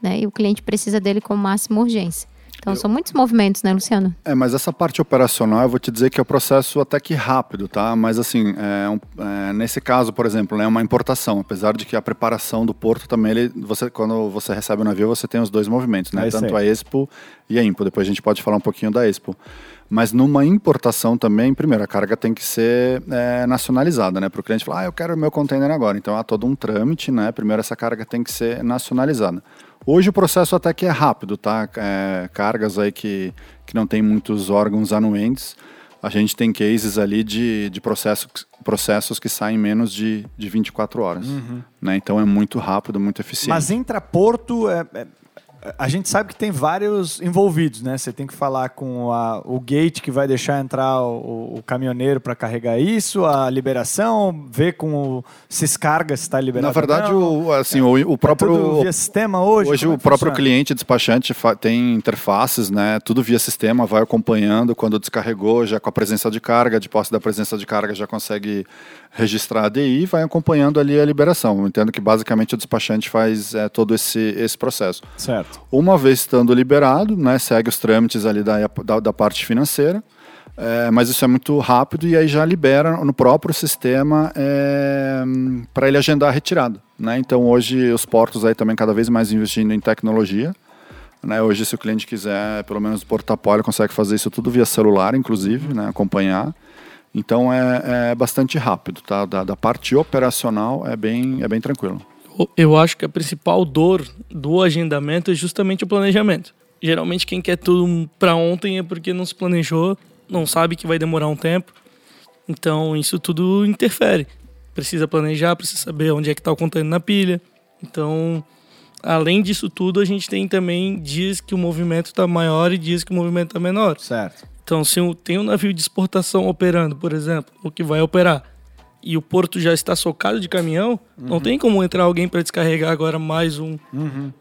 né? E o cliente precisa dele com máxima urgência. Então, são muitos movimentos, né, Luciano? É, mas essa parte operacional, eu vou te dizer que é um processo até que rápido, tá? Mas assim, é um- é, nesse caso, por exemplo, é uma importação, apesar de que a preparação do porto também, ele, você, quando você recebe o navio, você tem os dois movimentos, né? É Tanto aí. a Expo e a Impo. Depois a gente pode falar um pouquinho da Expo. Mas numa importação também, primeiro, a carga tem que ser é, nacionalizada, né? Para o cliente falar, ah, eu quero o meu container agora. Então há todo um trâmite, né? Primeiro essa carga tem que ser nacionalizada. Hoje o processo até que é rápido, tá? É, cargas aí que, que não tem muitos órgãos anuentes. A gente tem cases ali de, de processos, processos que saem em menos de, de 24 horas. Né? Então é muito rápido, muito eficiente. Mas intraporto, é, é- a gente sabe que tem vários envolvidos, né? Você tem que falar com a- o gate que vai deixar entrar o, o caminhoneiro para carregar isso, a liberação, ver com o, se descarga, se está liberado. Na verdade, não. o, assim, o, o É tudo próprio via sistema hoje. Hoje é o que próprio cliente despachante tem interfaces, né? Tudo via sistema, vai acompanhando. Quando descarregou, já com a presença de carga, de posse da presença de carga, já consegue registrar a DI e vai acompanhando ali a liberação. Eu entendo que basicamente o despachante faz é, todo esse, esse processo. Certo. Uma vez estando liberado, né, segue os trâmites ali da, da, da parte financeira, é, mas isso é muito rápido e aí já libera no próprio sistema para ele agendar a retirada. Né? Então hoje os portos aí também cada vez mais investindo em tecnologia. Né? Hoje se o cliente quiser, pelo menos o portafolio consegue fazer isso tudo via celular, inclusive, né? acompanhar. Então é, é bastante rápido, tá? Da, da parte operacional é bem, é bem tranquilo. Eu- acho que a principal dor do agendamento é justamente o planejamento. Geralmente quem quer tudo para ontem é porque não se planejou, não sabe que vai demorar um tempo. Então isso tudo interfere. Precisa planejar, precisa saber onde é que está o container na pilha. Então, além disso tudo, a gente tem também dias que o movimento está maior e dias que o movimento está menor. Certo. Então, se tem um navio de exportação operando, por exemplo, o que vai operar, e o porto já está socado de caminhão, não tem como entrar alguém para descarregar agora mais um,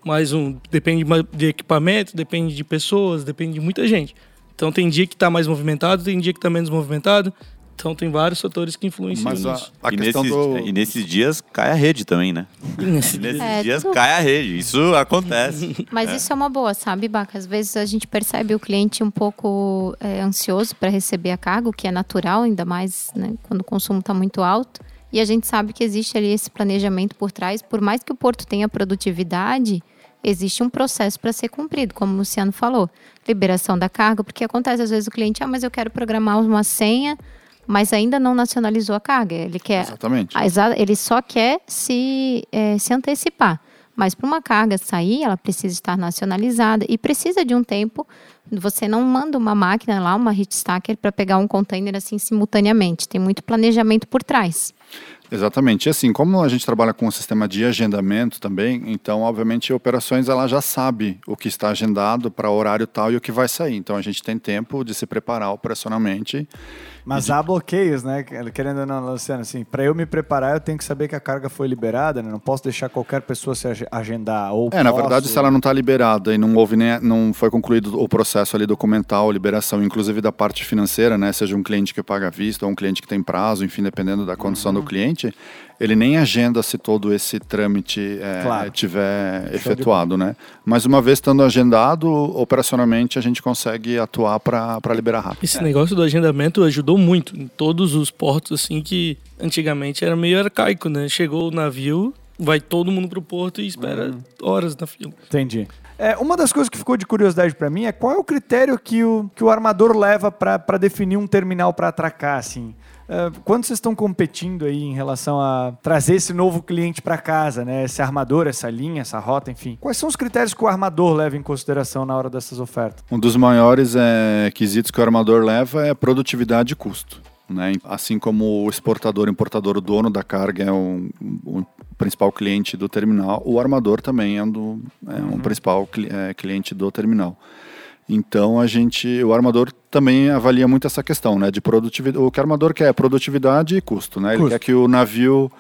mais um. Depende de equipamento, depende de pessoas, depende de muita gente. Então, tem dia que está mais movimentado, tem dia que está menos movimentado. Então, tem vários fatores que influenciam Mas a, nisso. a e, questão nesses, do... e nesses dias cai a rede também, né? E nesse E nesses É, dias tudo- cai a rede. Isso acontece. Mas isso é uma boa, sabe, Baca? Às vezes a gente percebe o cliente um pouco é, ansioso para receber a carga, o que é natural, ainda mais né, quando o consumo está muito alto. E a gente sabe que existe ali esse planejamento por trás. Por mais que o porto tenha produtividade, existe um processo para ser cumprido, como o Luciano falou. Liberação da carga, porque acontece às vezes o cliente, ah, mas eu quero programar uma senha, mas ainda não nacionalizou a carga. Ele quer Exatamente. ele só quer se, eh, se antecipar. Mas para uma carga sair, ela precisa estar nacionalizada e precisa de um tempo. Você não manda uma máquina lá, uma hit stacker, para pegar um container assim simultaneamente. Tem muito planejamento por trás. Exatamente. E assim, como a gente trabalha com um sistema de agendamento também, então, obviamente, operações ela já sabe o que está agendado para horário tal e o que vai sair. Então, a gente tem tempo de se preparar operacionalmente. Mas há bloqueios, né? Querendo ou não, Luciano, assim, para eu me preparar, eu tenho que saber que a carga foi liberada, né? Não posso deixar qualquer pessoa se ag- agendar. Ou É, na posso- verdade, se ela não está liberada e não houve nem, não foi concluído o processo ali documental, liberação, inclusive da parte financeira, né? Seja um cliente que paga à vista ou um cliente que tem prazo, enfim, dependendo da condição Uhum. do cliente, ele nem agenda se todo esse trâmite é, Claro. tiver efetuado, né? Mas uma vez estando agendado, operacionalmente a gente consegue atuar para liberar rápido. Esse negócio do agendamento ajudou muito em todos os portos, assim, que antigamente era meio arcaico, né? Chegou o navio, vai todo mundo pro porto e espera horas na fila. Entendi. É, uma das coisas que ficou de curiosidade para mim é qual é o critério que o, que o armador leva para definir um terminal para atracar, assim. É, quando vocês estão competindo aí em relação a trazer esse novo cliente para casa, né? Esse armador, essa linha, essa rota, enfim. Quais são os critérios que o armador leva em consideração na hora dessas ofertas? Um dos maiores é, quesitos que o armador leva é produtividade e custo. Né? Assim como o exportador, importador, o dono da carga é um, um principal cliente do terminal, o armador também é um, do- é um principal cli- é, cliente do terminal. Então a gente, o armador também avalia muito essa questão, né, de produtividade. O que o armador quer é produtividade e custo, né? Ele Custo. quer que o navio,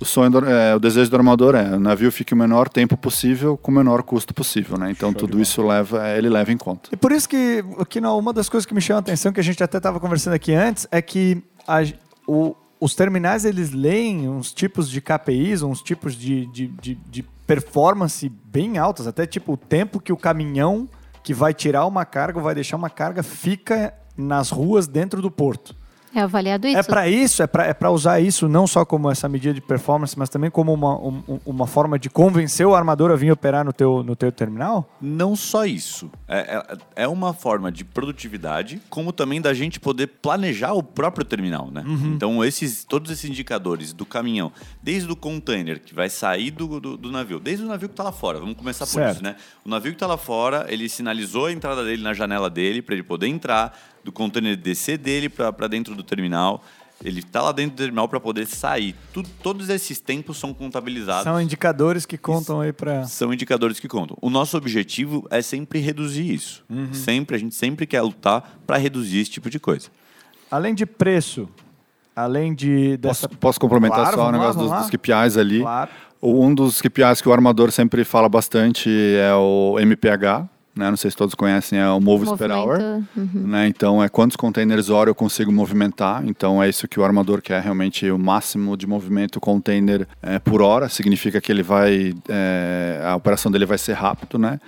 o sonho, do, é, o desejo do armador é, o navio fique o menor tempo possível com o menor custo possível, né? Então tudo isso leva, ele leva em conta. E por isso que, que não, uma das coisas que me chama a atenção, que a gente até estava conversando aqui antes, é que a- o- os terminais eles leem uns tipos de KPIs, uns tipos de, de, de, de performance bem altas, até tipo o tempo que o caminhão que vai tirar uma carga vai deixar uma carga fica nas ruas dentro do porto. É avaliado isso. É para isso, é para é pra usar isso não só como essa medida de performance, mas também como uma, um- uma forma de convencer o armador a vir operar no teu, no teu terminal? Não só isso. É, é, é uma forma de produtividade, como também da gente poder planejar o próprio terminal, né? Então, esses, todos esses indicadores do caminhão, desde o container que vai sair do, do, do navio, desde o navio que está lá fora, vamos começar por Certo. isso, né? O navio que está lá fora, ele sinalizou a entrada dele na janela dele para ele poder entrar, do container descer dele para dentro do terminal. Ele está lá dentro do terminal para poder sair. Tudo- todos esses tempos são contabilizados. São indicadores que contam aí pra. São indicadores que contam. O nosso objetivo é sempre reduzir isso. Sempre, a gente sempre quer lutar para reduzir esse tipo de coisa. Além de preço, além de dessa. Posso, posso complementar Claro, só o vamos lá, negócio dos, dos. KPIs ali? Claro. Um dos KPIs que o armador sempre fala bastante é o MPH, né? Não sei se todos conhecem, é o Move Per Hour. Uhum. né? Então, é quantos containers hora eu consigo movimentar. Então, é isso que o armador quer, realmente o máximo de movimento container é, por hora. Significa que ele vai, é, a operação dele vai ser rápido, né?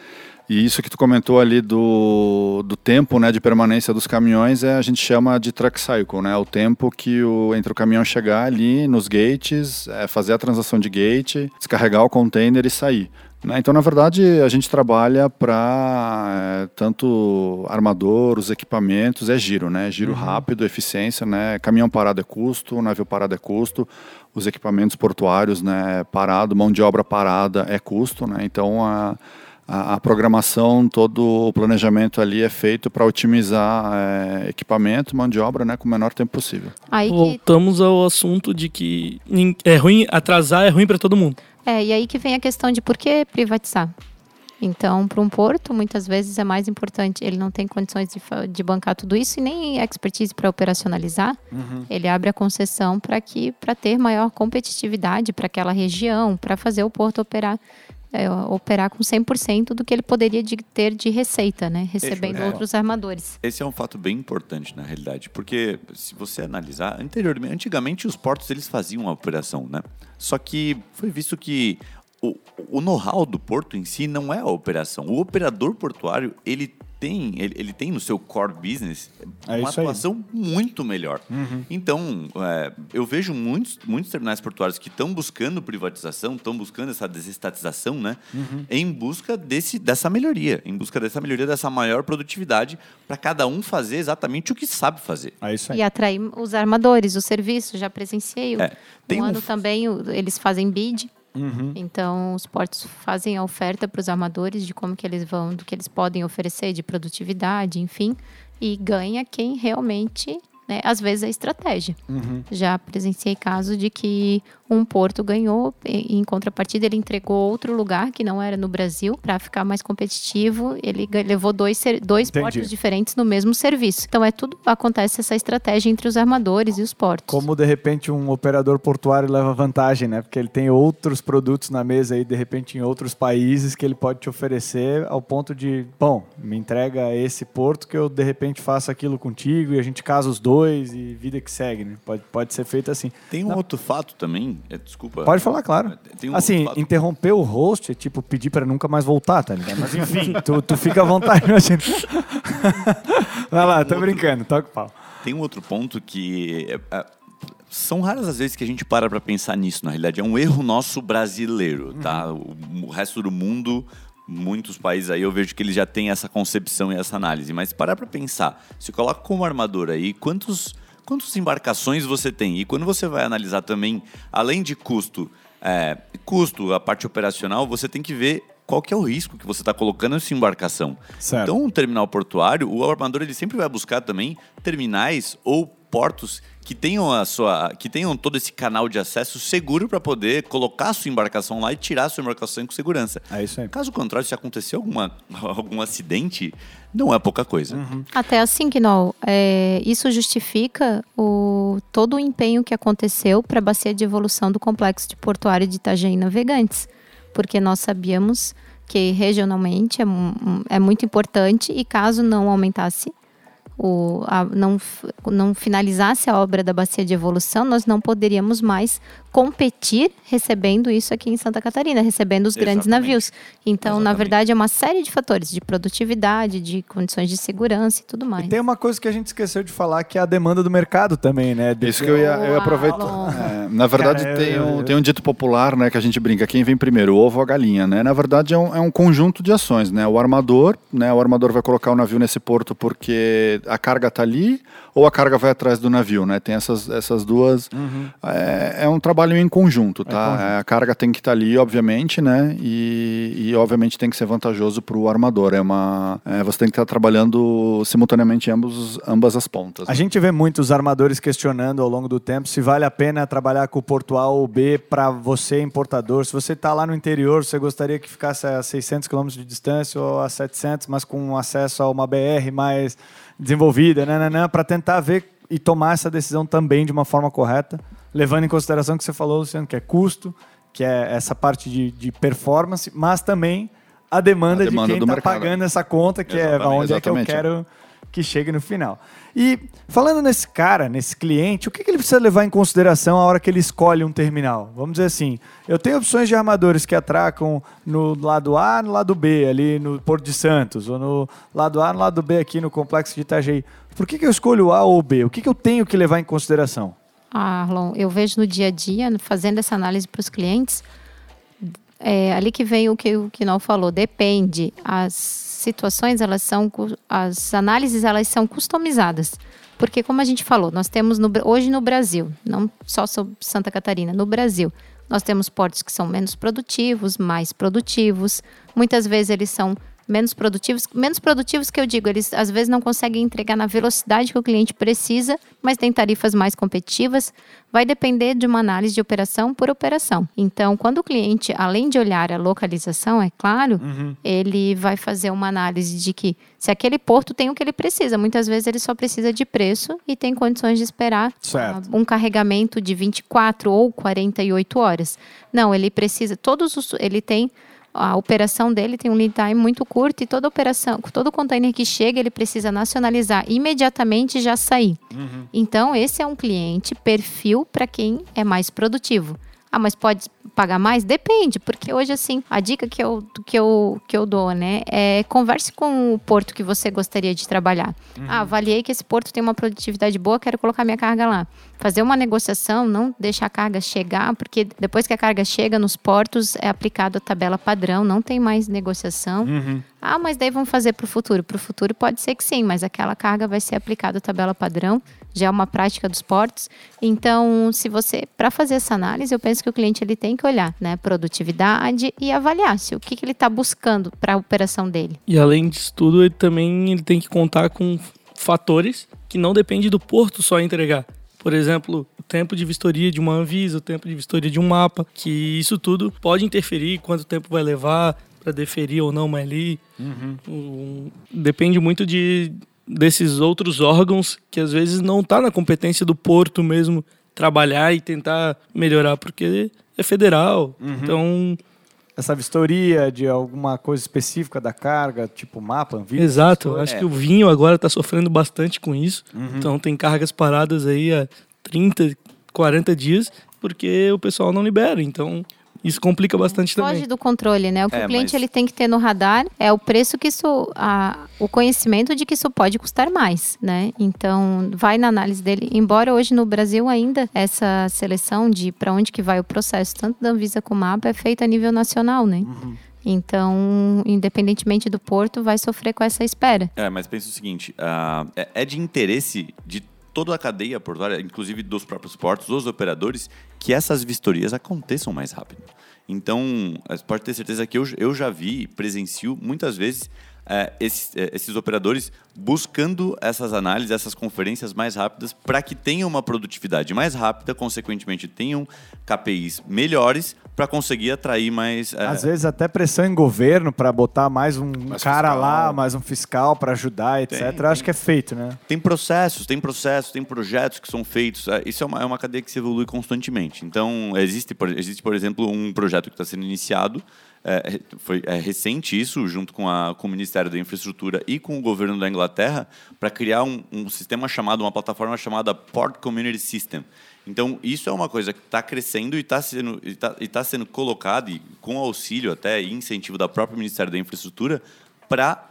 E isso que tu comentou ali do, do tempo né, de permanência dos caminhões, é, a gente chama de truck cycle, né? O tempo que o, entre o caminhão chegar ali nos gates, é, fazer a transação de gate, descarregar o container e sair. né? Então, na verdade, a gente trabalha para tanto armador, os equipamentos, é giro, né? Giro rápido, eficiência, né? Caminhão parado é custo, navio parado é custo, os equipamentos portuários, né? Parado, mão de obra parada é custo, né? Então, a, a, a programação, todo o planejamento ali é feito para otimizar é, equipamento, mão de obra, né? Com o menor tempo possível. Aí que Voltamos ao assunto de que é ruim, atrasar é ruim para todo mundo. É, e aí que vem a questão de por que privatizar. Então, para um porto, muitas vezes é mais importante. Ele não tem condições de, de bancar tudo isso e nem expertise para operacionalizar. Ele abre a concessão para que para ter maior competitividade para aquela região, para fazer o porto operar é, operar com 100% do que ele poderia de- ter de receita, né? Recebendo É. outros armadores. Esse é um fato bem importante na realidade, porque se você analisar, anteriormente, antigamente os portos eles faziam a operação, né? Só que foi visto que o, o know-how do porto em si não é a operação. O operador portuário ele tem ele, ele tem no seu core business É uma isso aí. atuação muito melhor. Então é, eu vejo muitos muitos terminais portuários que estão buscando privatização, estão buscando essa desestatização, né? Em busca desse dessa melhoria, em busca dessa melhoria dessa maior produtividade para cada um fazer exatamente o que sabe fazer. É isso aí. E atrair os armadores, o serviço, já presenciei. É, tem um um ano f- também eles fazem bid. Uhum. Então, os portos fazem a oferta para os armadores de como que eles vão, do que eles podem oferecer de produtividade, enfim. E ganha quem realmente, né, às vezes, é estratégia. Uhum. Já presenciei caso de que um porto ganhou, e em contrapartida ele entregou outro lugar que não era no Brasil para ficar mais competitivo. Ele levou dois, dois Entendi. portos diferentes no mesmo serviço. Então é tudo acontece essa estratégia entre os armadores e os portos. Como de repente um operador portuário leva vantagem, né? Porque ele tem outros produtos na mesa aí, de repente, em outros países que ele pode te oferecer ao ponto de, bom, me entrega esse porto que eu de repente faço aquilo contigo e a gente casa os dois e vida que segue, né? Pode, pode ser feito assim. Tem um outro fato também, é, desculpa. Pode falar, claro. Tem um assim, outro fato. interromper o host é tipo pedir pra nunca mais voltar, tá ligado? Mas enfim, tu, tu fica à vontade, imagina. Vai lá, tô brincando, toca o pau. Tem um outro ponto que é, é, são raras as vezes que a gente para para pensar nisso, na realidade. É um erro nosso brasileiro, tá? O, o resto do mundo, muitos países aí, eu vejo que eles já têm essa concepção e essa análise. Mas parar para pensar, se coloca como armador aí, quantos, quantas embarcações você tem? E quando você vai analisar também, além de custo, é, custo, a parte operacional, você tem que ver qual que é o risco que você está colocando nessa embarcação. Certo. Então, um terminal portuário, o armador ele sempre vai buscar também terminais ou portos que tenham a sua, que tenham todo esse canal de acesso seguro para poder colocar a sua embarcação lá e tirar a sua embarcação com segurança. É isso aí. Caso contrário, se acontecer alguma, algum acidente, não é pouca coisa. Até assim, Knol, é, isso justifica o, todo o empenho que aconteceu para a bacia de evolução do complexo de portuário de Itajaí Navegantes. Porque nós sabíamos que regionalmente é, é muito importante e caso não aumentasse, o, a- não, não finalizasse a obra da bacia de evolução, nós não poderíamos mais competir recebendo isso aqui em Santa Catarina, recebendo os grandes Exatamente. navios. Então, na Exatamente. verdade, é uma série de fatores de produtividade, de condições de segurança e tudo mais. E tem uma coisa que a gente esqueceu de falar, que é a demanda do mercado também, né? De- Isso que eu ia, eu. Uau. É, na verdade, Cara, tem, eu- um, eu- tem um dito popular, né, que a gente brinca, quem vem primeiro, o ovo ou a galinha, né? Na verdade, é um, é um conjunto de ações, né? O armador, né? O armador vai colocar o navio nesse porto porque a carga está ali, ou a carga vai atrás do navio, né? Tem essas, essas duas. É, é um trabalho em conjunto, tá? conjunto. É, a carga tem que estar ali, obviamente, né? E, e obviamente tem que ser vantajoso para o armador. É uma, é, você tem que estar trabalhando simultaneamente ambos, ambas as pontas. A gente vê muitos armadores questionando ao longo do tempo se vale a pena trabalhar com o porto A ou B para você, importador. Se você está lá no interior, você gostaria que ficasse a 600 km de distância ou a 700, mas com acesso a uma BR mais desenvolvida, para tentar ver e tomar essa decisão também de uma forma correta, levando em consideração o que você falou, Luciano, que é custo, que é essa parte de, de performance, mas também a demanda, A demanda de quem está pagando essa conta, que é Exatamente, onde é que eu exatamente. quero que chegue no final. E falando nesse cara, nesse cliente, o que, ele precisa levar em consideração a hora que ele escolhe um terminal? Vamos dizer assim, eu tenho opções de armadores que atracam no lado A, no lado B, ali no Porto de Santos, ou no lado A, no lado B aqui no Complexo de Itajaí. Por que, que eu escolho A ou B? O que, que eu tenho que levar em consideração? Ah, Arlon, eu vejo no dia a dia, fazendo essa análise para os clientes, é ali que vem o que o Kinol falou, depende. As situações, elas são, as análises, elas são customizadas. Porque, como a gente falou, nós temos no hoje no Brasil, não só sobre Santa Catarina, no Brasil, nós temos portos que são menos produtivos, mais produtivos. Muitas vezes eles são menos produtivos, menos produtivos que eu digo, eles às vezes não conseguem entregar na velocidade que o cliente precisa, mas tem tarifas mais competitivas. Vai depender de uma análise de operação por operação. Então, quando o cliente, além de olhar a localização, é claro, ele vai fazer uma análise de que se aquele porto tem o que ele precisa, muitas vezes ele só precisa de preço e tem condições de esperar Certo. ah, um carregamento de 24 ou 48 horas. Não, ele precisa, todos os, ele tem a operação dele tem um lead time muito curto e toda operação, todo container que chega, ele precisa nacionalizar imediatamente e já sair. Então, esse é um cliente perfil para quem é mais produtivo. Ah, mas pode pagar mais? Depende, porque hoje, assim, a dica que eu, que eu, que eu dou, né, é converse com o porto que você gostaria de trabalhar. Ah, avaliei que esse porto tem uma produtividade boa, quero colocar minha carga lá. Fazer uma negociação, não deixar a carga chegar, porque depois que a carga chega nos portos, é aplicado a tabela padrão, não tem mais negociação. Ah, mas daí vamos fazer para o futuro. Para o futuro pode ser que sim, mas aquela carga vai ser aplicada a tabela padrão, já é uma prática dos portos. Então, se você, para fazer essa análise, eu penso que o cliente ele tem que olhar, né, produtividade e avaliar se o que, que ele está buscando para a operação dele. E além disso tudo, ele também ele tem que contar com fatores que não dependem do porto só entregar. Por exemplo, o tempo de vistoria de uma Anvisa, o tempo de vistoria de um mapa, que isso tudo pode interferir, quanto tempo vai levar para deferir ou não uma ali. Um- depende muito de desses outros órgãos que às vezes não está na competência do porto mesmo trabalhar e tentar melhorar, porque é federal. Então, Essa vistoria de alguma coisa específica da carga, tipo mapa, Anvisa? Exato, acho coisas? que o vinho agora está sofrendo bastante com isso. Uhum. Então tem cargas paradas aí há 30, 40 dias, porque o pessoal não libera. Então isso complica bastante Foge também. do controle, né? O que É, o cliente mas- ele tem que ter no radar é o preço que isso, a- o conhecimento de que isso pode custar mais, né? Então, vai na análise dele. Embora hoje no Brasil ainda essa seleção de para onde que vai o processo, tanto da Anvisa como a APA, é feita a nível nacional, né? Então, independentemente do porto, vai sofrer com essa espera. É, mas pensa o seguinte: é, é de interesse de toda a cadeia portuária, inclusive dos próprios portos, dos operadores, que essas vistorias aconteçam mais rápido. Então, eh, pode ter certeza que eu, eu já vi, presencio muitas vezes eh, esses, eh, esses operadores buscando essas análises, essas conferências mais rápidas para que tenham uma produtividade mais rápida, consequentemente tenham KPIs melhores para conseguir atrair mais. eh, Às vezes até pressão em governo para botar mais um Mais cara fiscal. lá, mais um fiscal para ajudar, etc. Tem, Acho que é feito, né? Tem processos, tem processos, tem projetos que são feitos. É, Isso é uma, é uma cadeia que se evolui constantemente. Então, existe, existe, por exemplo, um projeto que está sendo iniciado. É, foi é recente isso, junto com, a, com o Ministério da Infraestrutura e com o governo da Inglaterra, para criar um, um sistema chamado, uma plataforma chamada Port Community System. Então, isso é uma coisa que está crescendo e está sendo, e tá, e tá sendo colocado, e com auxílio até e incentivo da própria Ministério da Infraestrutura, para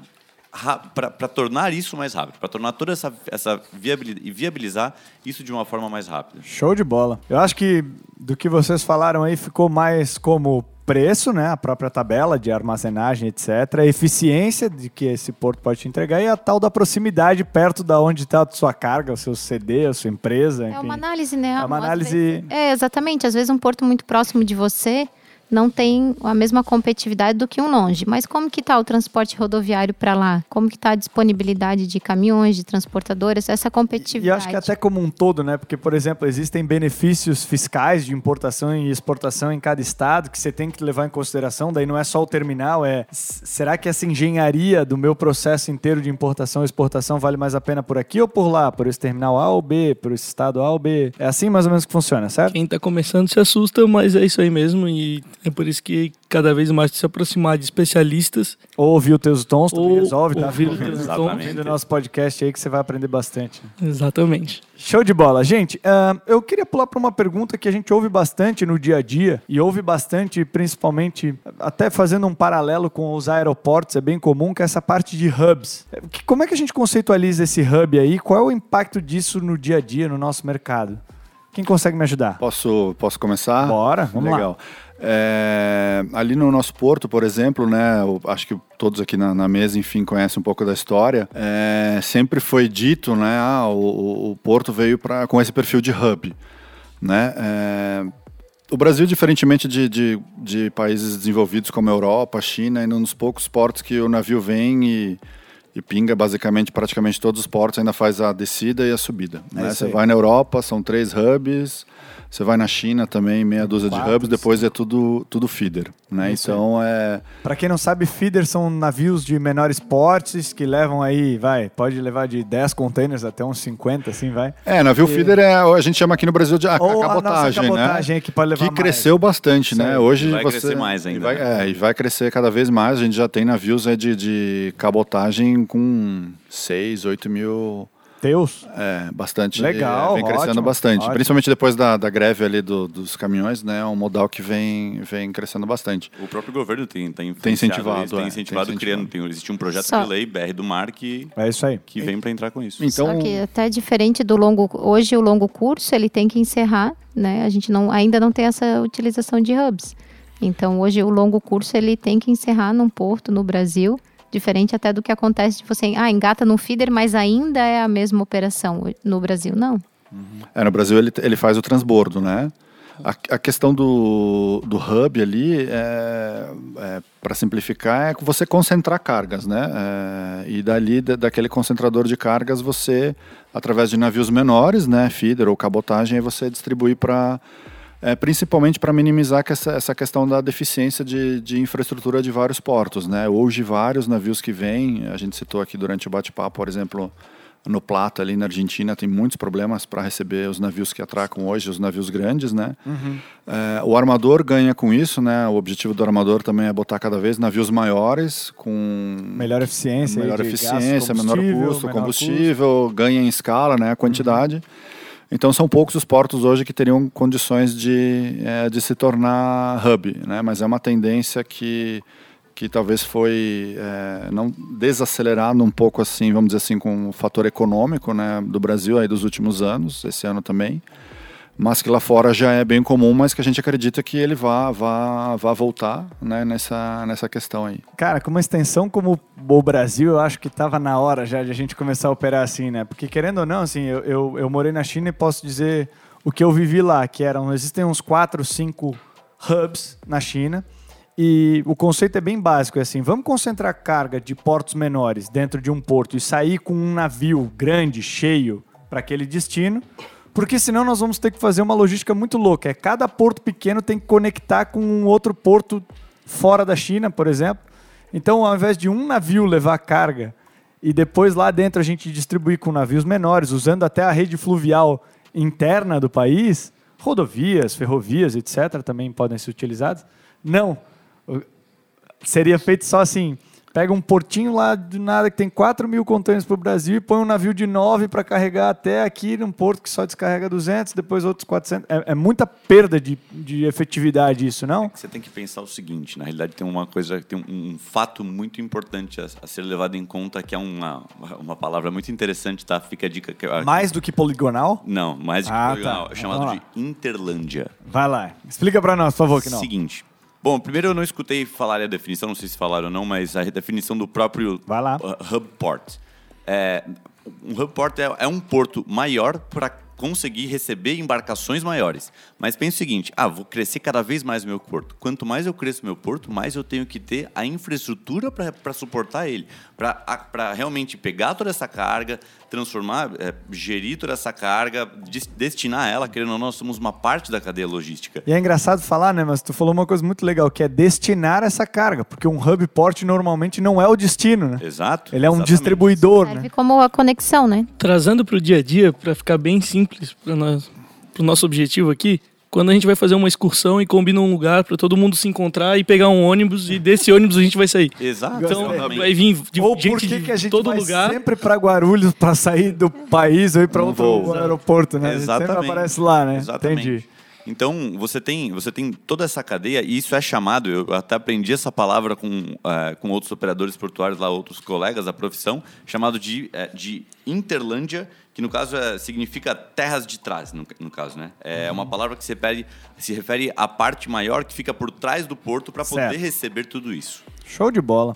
para tornar isso mais rápido, para tornar toda essa, essa viabili- e viabilizar isso de uma forma mais rápida. Show de bola. Eu acho que do que vocês falaram aí ficou mais como preço, né, a própria tabela de armazenagem, etc., a eficiência de que esse porto pode te entregar e a tal da proximidade perto da onde está a sua carga, o seu CD, a sua empresa. É enfim. uma análise, né? É uma análise- é, exatamente. Às vezes um porto muito próximo de você não tem a mesma competitividade do que um longe. Mas como que está o transporte rodoviário para lá? Como que está a disponibilidade de caminhões, de transportadoras? Essa E competitividade. eu acho que até como um todo, né? Porque, por exemplo, existem benefícios fiscais de importação e exportação em cada estado que você tem que levar em consideração. Daí não é só o terminal, é será que essa engenharia do meu processo inteiro de importação e exportação vale mais a pena por aqui ou por lá? Por esse terminal A ou B? Por esse estado A ou B? É assim mais ou menos que funciona, certo? Quem tá começando se assusta, mas é isso aí mesmo. E é por isso que cada vez mais se aproximar de especialistas. Ou ouvir os teus tons, Ou resolve, tá? ouvir os teus tons. ouvindo o nosso podcast aí que você vai aprender bastante. Exatamente. Show de bola. Gente, ahn, eu queria pular para uma pergunta que a gente ouve bastante no dia a dia e ouve bastante, principalmente, até fazendo um paralelo com os aeroportos, é bem comum, que é essa parte de hubs. É, que- Como é que a gente conceitualiza esse hub aí? Qual é o impacto disso no dia a dia, no nosso mercado? Quem consegue me ajudar? Posso, posso começar? Bora, vamos lá. Legal. É, ali no nosso porto, por exemplo, né, acho que todos aqui na, na mesa, enfim, conhecem um pouco da história. é, sempre foi dito, né, ah, o, o- porto veio pra, com esse perfil de hub, né? é, o Brasil, diferentemente de, de, de países desenvolvidos como a Europa, a China, ainda um dos poucos portos que o navio vem e, e pinga basicamente praticamente todos os portos, ainda faz a descida e a subida. É né? Você vai na Europa, são três hubs. Você vai na China também, meia dúzia de Quatro, hubs, depois é tudo, tudo feeder. Né? É isso. Então é. Para quem não sabe, feeder são navios de menores portes que levam aí, vai, pode levar de 10 containers até uns 50, assim, vai. É, navio feeder é, a gente chama aqui no Brasil de a, Ou a nossa cabotagem, cabotagem né? que pode levar que mais. cresceu bastante, né? aí. Hoje E vai você crescer mais ainda, E vai, né? é, e vai crescer cada vez mais. A gente já tem navios é, de, de cabotagem com 6, 8 mil. Teus? É, bastante. Legal, Vem crescendo ótimo, bastante. ótimo. Principalmente depois da, da greve ali do- dos caminhões, né? É um modal que vem, vem crescendo bastante. O próprio governo tem, tem, Tem incentivado, isso, tem é, incentivado, tem criando. Tem, existe um projeto Só- de lei, BR do Mar, que, É isso aí. que vem para entrar com isso. Então, Só que até diferente do longo, hoje o longo curso ele tem que encerrar, né? A gente não, ainda não tem essa utilização de hubs. Então hoje o longo curso ele tem que encerrar num porto no Brasil, diferente até do que acontece de você, ah, engata num feeder, mas ainda é a mesma operação no Brasil, não. É, no Brasil ele, ele faz o transbordo, né? A, a questão do, do hub ali, é, para simplificar, é você concentrar cargas, né? É, e dali, da- daquele concentrador de cargas, você, através de navios menores, né, feeder ou cabotagem, você distribui para é, principalmente para minimizar que essa, essa questão da deficiência de, de infraestrutura de vários portos. Né? Hoje, vários navios que vêm, a gente citou aqui durante o bate-papo, por exemplo, no Plata, ali na Argentina, tem muitos problemas para receber os navios que atracam hoje, os navios grandes. Né? É, o armador ganha com isso, né? o objetivo do armador também é botar cada vez navios maiores, com Melhor eficiência. melhor eficiência, menor custo, menor combustível, ganha em escala, né, a quantidade. Então são poucos os portos hoje que teriam condições de, eh, de se tornar hub, né? Mas é uma tendência que que talvez foi eh, não desacelerado um pouco assim, vamos dizer assim, com o fator econômico, né, do Brasil aí dos últimos anos, esse ano também mas que lá fora já é bem comum, mas que a gente acredita que ele vá, vá, vá voltar né, nessa, nessa questão aí. Cara, com uma extensão como o Brasil, eu acho que estava na hora já de a gente começar a operar assim, né? Porque querendo ou não, assim, eu, eu, eu morei na China e posso dizer o que eu vivi lá, que eram, existem uns quatro, cinco hubs na China. E o conceito é bem básico, é assim, vamos concentrar carga de portos menores dentro de um porto e sair com um navio grande, cheio, para aquele destino, porque senão nós vamos ter que fazer uma logística muito louca. É cada porto pequeno tem que conectar com um outro porto fora da China, por exemplo. Então, ao invés de um navio levar carga e depois lá dentro a gente distribuir com navios menores, usando até a rede fluvial interna do país, rodovias, ferrovias, etc., também podem ser utilizadas. Não. Seria feito só assim: pega um portinho lá do nada que tem 4 mil contêineres para o Brasil e põe um navio de 9 para carregar até aqui num porto que só descarrega 200, depois outros 400. É, é muita perda de, de efetividade isso, não? Você tem que pensar o seguinte, na realidade tem uma coisa, tem um, um fato muito importante a, a ser levado em conta, que é uma, uma palavra muito interessante, tá? Fica a dica que eu- Mais do que poligonal? Não, mais de Ah, poligonal, tá. é chamado Vamos de Interlândia. Vai lá. Explica para nós, por favor, que não. Seguinte, Bom, primeiro eu não escutei falar a definição, não sei se falaram ou não, mas a definição do próprio Vai lá. uh, hub port. É, um hub port é, é um porto maior para conseguir receber embarcações maiores. Mas pense o seguinte, ah, vou crescer cada vez mais o meu porto. Quanto mais eu cresço meu porto, mais eu tenho que ter a infraestrutura para suportar ele. Para realmente pegar toda essa carga, transformar, é, gerir toda essa carga, des- destinar ela, querendo ou não, nós somos uma parte da cadeia logística. E é engraçado falar, né? Mas tu falou uma coisa muito legal, que é destinar essa carga. Porque um hub port normalmente não é o destino, né? Exato. Ele é um exatamente. distribuidor, Serve né? como a conexão, né? Trazendo para o dia a dia, para ficar bem simples para o nosso objetivo aqui, quando a gente vai fazer uma excursão e combina um lugar para todo mundo se encontrar e pegar um ônibus e desse ônibus a gente vai sair. Exato. Então exatamente. vai vir de Ou por gente que, de que a gente todo vai lugar. sempre para Guarulhos para sair do país ou ir para Um outro voo. aeroporto, né? A gente sempre Exatamente. aparece lá, né? Exatamente. Entendi. Então, você tem, você tem toda essa cadeia, e isso é chamado, eu até aprendi essa palavra com, eh, com outros operadores portuários lá, outros colegas da profissão, chamado de, eh, de Interlândia, que no caso é, significa terras de trás, no, no caso, né? É uma palavra que se refere, se refere à parte maior que fica por trás do porto para poder Certo. receber tudo isso. Show de bola.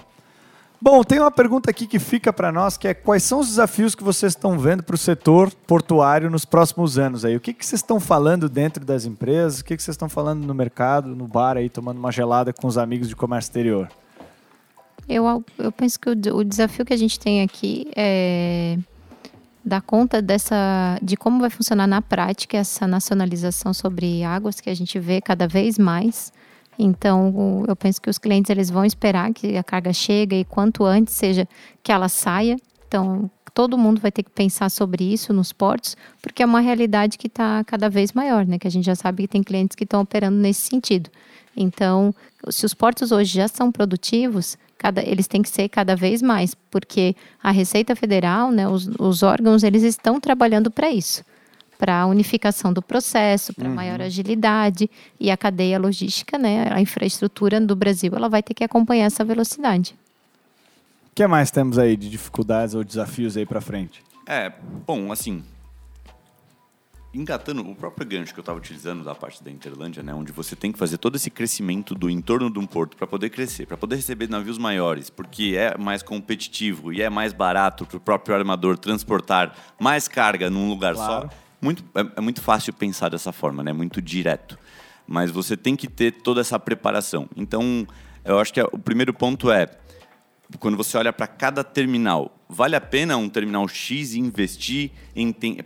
Bom, tem uma pergunta aqui que fica para nós, que é quais são os desafios que vocês estão vendo para o setor portuário nos próximos anos aí? O que, que vocês estão falando dentro das empresas? O que, que vocês estão falando no mercado, no bar aí, tomando uma gelada com os amigos de comércio exterior? Eu, eu penso que o, o desafio que a gente tem aqui é dar conta dessa de como vai funcionar na prática essa nacionalização sobre águas que a gente vê cada vez mais. Então, eu penso que os clientes eles vão esperar que a carga chegue e quanto antes seja que ela saia. Então, todo mundo vai ter que pensar sobre isso nos portos, porque é uma realidade que está cada vez maior, né? Que a gente já sabe que tem clientes que estão operando nesse sentido. Então, se os portos hoje já são produtivos, cada, eles têm que ser cada vez mais, porque a Receita Federal, né, os, os órgãos, eles estão trabalhando para isso, para a unificação do processo, para maior agilidade e a cadeia logística, né, a infraestrutura do Brasil, ela vai ter que acompanhar essa velocidade. O que mais temos aí de dificuldades ou desafios aí para frente? É, bom, assim. Engatando o próprio gancho que eu estava utilizando da parte da Interlândia, né, onde você tem que fazer todo esse crescimento do entorno de um porto para poder crescer, para poder receber navios maiores, porque é mais competitivo e é mais barato para o próprio armador transportar mais carga num lugar Claro. só. Muito, é, é muito fácil pensar dessa forma, né, muito direto. Mas você tem que ter toda essa preparação. Então, eu acho que é- o primeiro ponto é quando você olha para cada terminal, vale a pena um terminal X investir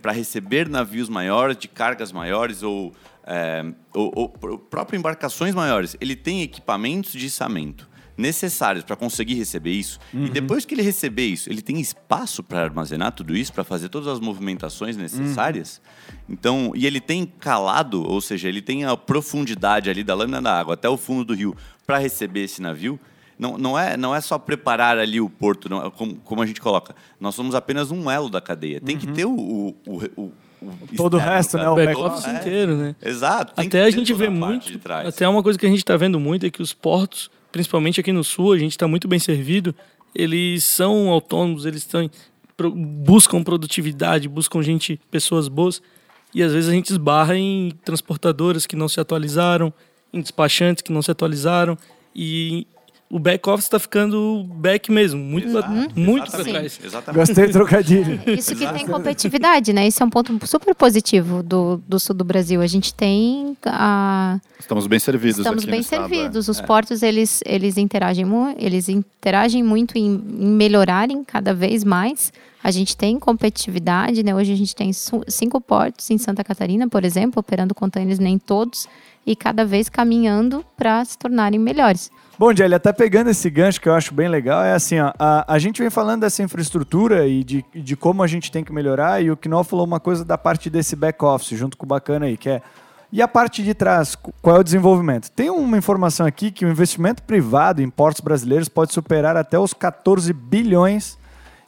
para receber navios maiores, de cargas maiores ou, é, ou, ou pr- próprio embarcações maiores? Ele tem equipamentos de içamento necessários para conseguir receber isso. E depois que ele receber isso, ele tem espaço para armazenar tudo isso, para fazer todas as movimentações necessárias. Então, e ele tem calado, ou seja, ele tem a profundidade ali da lâmina da água até o fundo do rio para receber esse navio. Não, não, é, não é só preparar ali o porto, não, é como, como a gente coloca. Nós somos apenas um elo da cadeia. Tem que ter o. o, o, o- o Todo o externo, resto, cara. né, o back back office É. inteiro, né? Exato. tem que Até a ter gente vê muito, até uma coisa que a gente está vendo muito é que os portos, principalmente aqui no sul, a gente está muito bem servido. Eles são autônomos, eles tão, pro- buscam produtividade, buscam gente, pessoas boas. E às vezes a gente esbarra em transportadoras que não se atualizaram, em despachantes que não se atualizaram. E o back office está ficando back mesmo, muito, pra- muito para Exatamente. trás. Exatamente. Gostei do trocadilho. Isso que tem competitividade, né? Isso é um ponto super positivo do, do sul do Brasil. A gente tem a, Estamos bem servidos Estamos aqui bem no estado, é. servidos. Os portos eles, eles interagem muito, eles interagem muito em, em melhorarem cada vez mais. A gente tem competitividade, né? Hoje a gente tem cinco portos em Santa Catarina, por exemplo, operando contêineres nem todos e cada vez caminhando para se tornarem melhores. Bom, Jelly, até pegando esse gancho que eu acho bem legal, é assim, ó, a, a gente vem falando dessa infraestrutura e de, de como a gente tem que melhorar, e o Knol falou uma coisa da parte desse back-office, junto com o Bacana aí, que é, e a parte de trás, qu- qual é o desenvolvimento? Tem uma informação aqui que o investimento privado em portos brasileiros pode superar até os 14 bilhões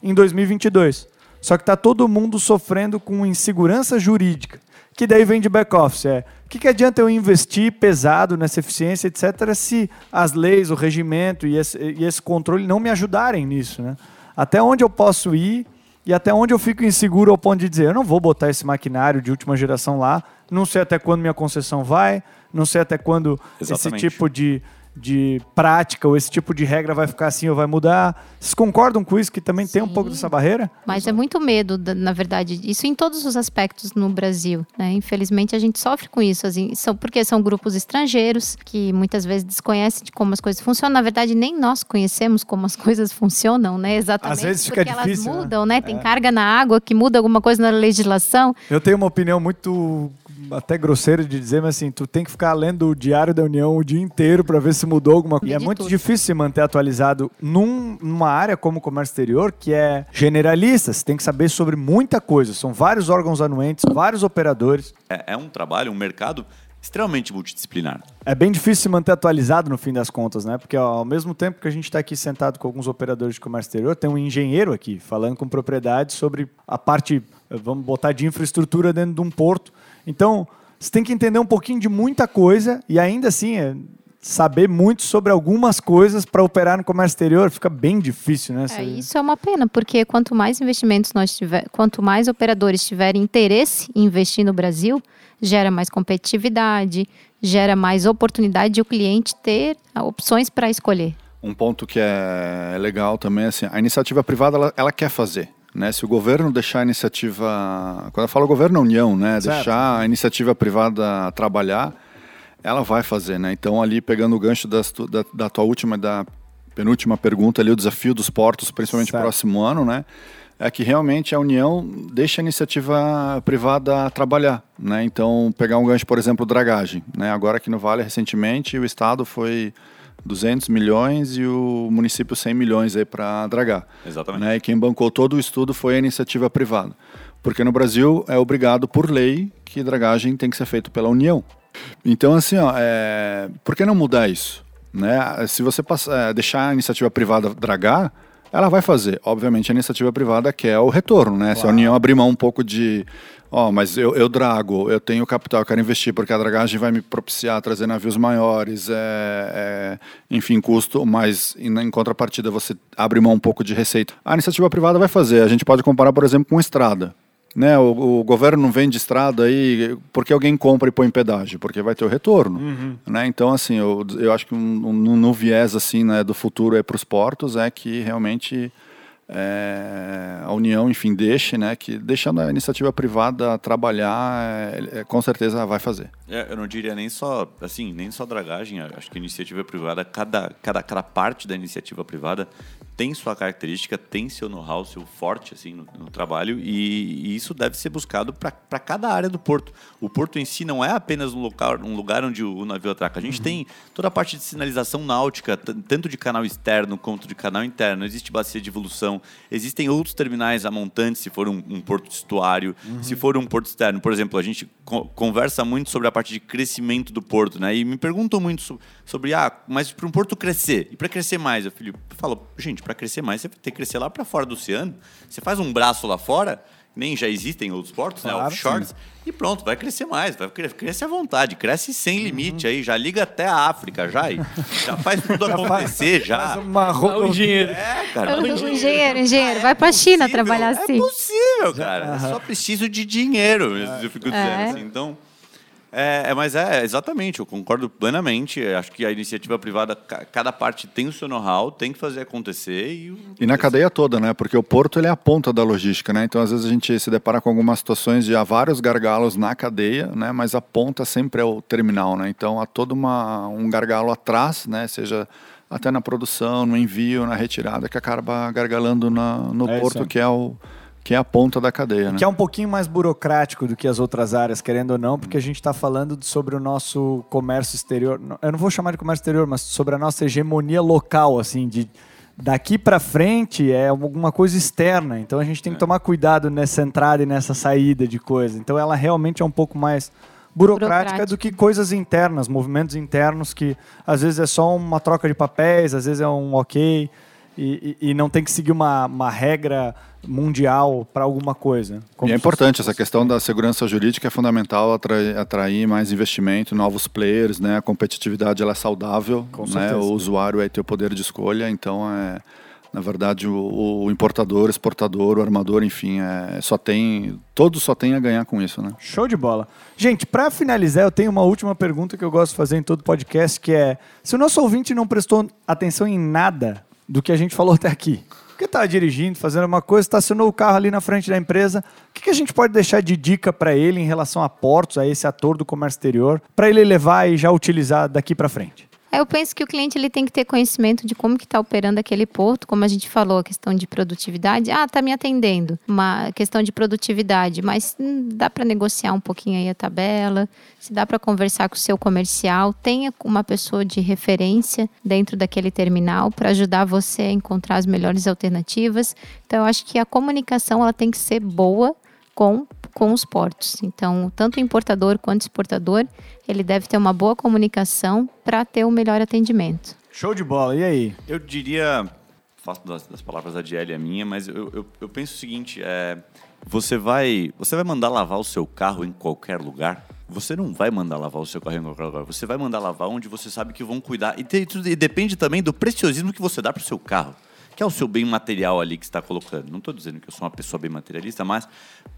em 2022. Só que está todo mundo sofrendo com insegurança jurídica, que daí vem de back-office. É, o que, que adianta eu investir pesado nessa eficiência, etc., se as leis, o regimento e esse, e esse controle não me ajudarem nisso? Né? Até onde eu posso ir e até onde eu fico inseguro ao ponto de dizer, eu não vou botar esse maquinário de última geração lá, não sei até quando minha concessão vai, não sei até quando esse Exatamente. tipo de, de prática, ou esse tipo de regra vai ficar assim ou vai mudar. Vocês concordam com isso, que também tem um Sim. pouco dessa barreira? Mas é muito medo, na verdade, isso em todos os aspectos no Brasil. né? Infelizmente, a gente sofre com isso, assim, são, porque são grupos estrangeiros que muitas vezes desconhecem de como as coisas funcionam. Na verdade, nem nós conhecemos como as coisas funcionam, né? Exatamente. Às vezes fica porque difícil, né? elas mudam, né? Tem carga na água que muda alguma coisa na legislação. Eu tenho uma opinião muito até grosseira de dizer, mas assim, tu tem que ficar lendo o Diário da União o dia inteiro para ver se mudou alguma coisa. E é muito tudo. difícil se manter atualizado num- numa área como o comércio exterior, que é generalista. Você tem que saber sobre muita coisa. São vários órgãos anuentes, vários operadores. É, é um trabalho, um mercado extremamente multidisciplinar. É bem difícil se manter atualizado no fim das contas, né? Porque ó, ao mesmo tempo que a gente está aqui sentado com alguns operadores de comércio exterior, tem um engenheiro aqui falando com propriedade sobre a parte, eh, vamos botar, de infraestrutura dentro de um porto. Então, você tem que entender um pouquinho de muita coisa e ainda assim é, saber muito sobre algumas coisas para operar no comércio exterior fica bem difícil, né? É, isso é uma pena, porque quanto mais investimentos nós tiver, quanto mais operadores tiverem interesse em investir no Brasil, gera mais competitividade, gera mais oportunidade de o cliente ter opções para escolher. Um ponto que é legal também, assim, a iniciativa privada, ela, ela quer fazer. Né? Se o governo deixar a iniciativa... Quando eu falo governo, a União, né? Deixar a iniciativa privada trabalhar, ela vai fazer, né? Então, ali, pegando o gancho das tu- da, da tua última e da penúltima pergunta ali, o desafio dos portos, principalmente Certo. próximo ano, né? É que realmente a União deixa a iniciativa privada trabalhar, né? Então, pegar um gancho, por exemplo, dragagem, né? Agora aqui no Vale, recentemente, o Estado foi 200 milhões e o município 100 milhões aí para dragar. Exatamente. Né? E quem bancou todo o estudo foi a iniciativa privada. Porque no Brasil é obrigado por lei que dragagem tem que ser feito pela União. Então, assim, ó, é... por que não mudar isso? Né? Se você passar, é, deixar a iniciativa privada dragar, ela vai fazer. Obviamente, a iniciativa privada quer o retorno. Né? Se a União abrir mão um pouco de. Ó, mas eu, eu drago, eu tenho capital, eu quero investir, porque a dragagem vai me propiciar trazer navios maiores, é, é, enfim, custo, mas em, em contrapartida você abre mão um pouco de receita. A iniciativa privada vai fazer. A gente pode comparar, por exemplo, com estrada. Né, o, o governo não vende estrada aí porque alguém compra e põe em pedágio, porque vai ter o retorno. Né? Então, assim, eu, eu acho que um, um, no viés assim, né, do futuro para os portos é que realmente é, a União, enfim, deixe, né, que deixando a iniciativa privada trabalhar, é, é, com certeza vai fazer. É, eu não diria nem só, assim, nem só dragagem. Acho que a iniciativa privada, cada, cada, cada parte da iniciativa privada tem sua característica, tem seu know-how, seu forte, assim, no, no trabalho. E, e, isso deve ser buscado para cada área do porto. O porto em si não é apenas um local, um lugar onde o, o navio atraca. A gente uhum. tem toda a parte de sinalização náutica, tanto de canal externo quanto de canal interno. Existe bacia de evolução. Existem outros terminais a montante, se for um, um porto estuário, uhum. se for um porto externo. Por exemplo, a gente co conversa muito sobre a parte de crescimento do porto, né? E me perguntam muito sobre, sobre ah, mas para um porto crescer, e para crescer mais, eu filho, falo, gente, para crescer mais, você ter que crescer lá para fora do oceano. Você faz um braço lá fora, nem já existem outros portos, claro, né? Offshores, e pronto, vai crescer mais, vai crescer à vontade, cresce sem limite uhum. aí, já liga até a África, já, já faz tudo já acontecer, já. Faz uma roupa. O dinheiro. É, cara. O engenheiro, engenheiro, engenheiro. vai pra China possível, trabalhar assim. É possível, cara. Uhum. Só preciso de dinheiro, eu fico dizendo é. assim. Então. É, é, mas é, exatamente, eu concordo plenamente. Acho que a iniciativa privada, cada parte tem o seu know-how, tem que fazer acontecer. E, e na cadeia toda, né? Porque o porto ele é a ponta da logística, né? Então, às vezes, a gente se depara com algumas situações de há vários gargalos na cadeia, né? Mas a ponta sempre é o terminal, né? Então, há todo uma, um gargalo atrás, né? Seja até na produção, no envio, na retirada, que acaba gargalando na, no é porto, que é o que é a ponta da cadeia. Né? Que é um pouquinho mais burocrático do que as outras áreas, querendo ou não, porque a gente está falando sobre o nosso comércio exterior. Eu não vou chamar de comércio exterior, mas sobre a nossa hegemonia local, assim, de daqui para frente é alguma coisa externa. Então a gente tem que tomar cuidado nessa entrada e nessa saída de coisa. Então ela realmente é um pouco mais burocrática, burocrática do que coisas internas, movimentos internos que às vezes é só uma troca de papéis, às vezes é um ok. E, e, e, não tem que seguir uma, uma regra mundial para alguma coisa. e é importante, essa questão da segurança jurídica é fundamental atrair, atrair, mais investimento, novos players, né? A competitividade ela é saudável, Com né? certeza. O usuário vai ter o poder de escolha, então é, Na verdade, o, o importador, exportador, o armador, enfim, é, só tem. Todos só tem a ganhar com isso, né? Show de bola. Gente, para finalizar, eu tenho uma última pergunta que eu gosto de fazer em todo podcast, que é: se o nosso ouvinte não prestou atenção em nada do que a gente falou até aqui, porque está dirigindo, fazendo uma coisa, estacionou o carro ali na frente da empresa, o que, que a gente pode deixar de dica para ele em relação a portos, a esse ator do comércio exterior, para ele levar e já utilizar daqui para frente? Eu penso que o cliente ele tem que ter conhecimento de como que está operando aquele porto, como a gente falou, a questão de produtividade. Ah, está me atendendo, uma questão de produtividade, mas hum, dá para negociar um pouquinho aí a tabela, se dá para conversar com o seu comercial, tenha uma pessoa de referência dentro daquele terminal para ajudar você a encontrar as melhores alternativas. Então, eu acho que a comunicação ela tem que ser boa com, com os portos. Então, tanto o importador quanto o exportador, ele deve ter uma boa comunicação para ter o melhor atendimento. Show de bola, e aí? Eu diria, faço das, das palavras da Diele a minha, mas eu, eu, eu penso o seguinte, é, você vai, você vai mandar lavar o seu carro em qualquer lugar? Você não vai mandar lavar o seu carro em qualquer lugar. Você vai mandar lavar onde você sabe que vão cuidar. E, tem, e depende também do preciosismo que você dá para o seu carro que é o seu bem material ali que está colocando. Não estou dizendo que eu sou uma pessoa bem materialista, mas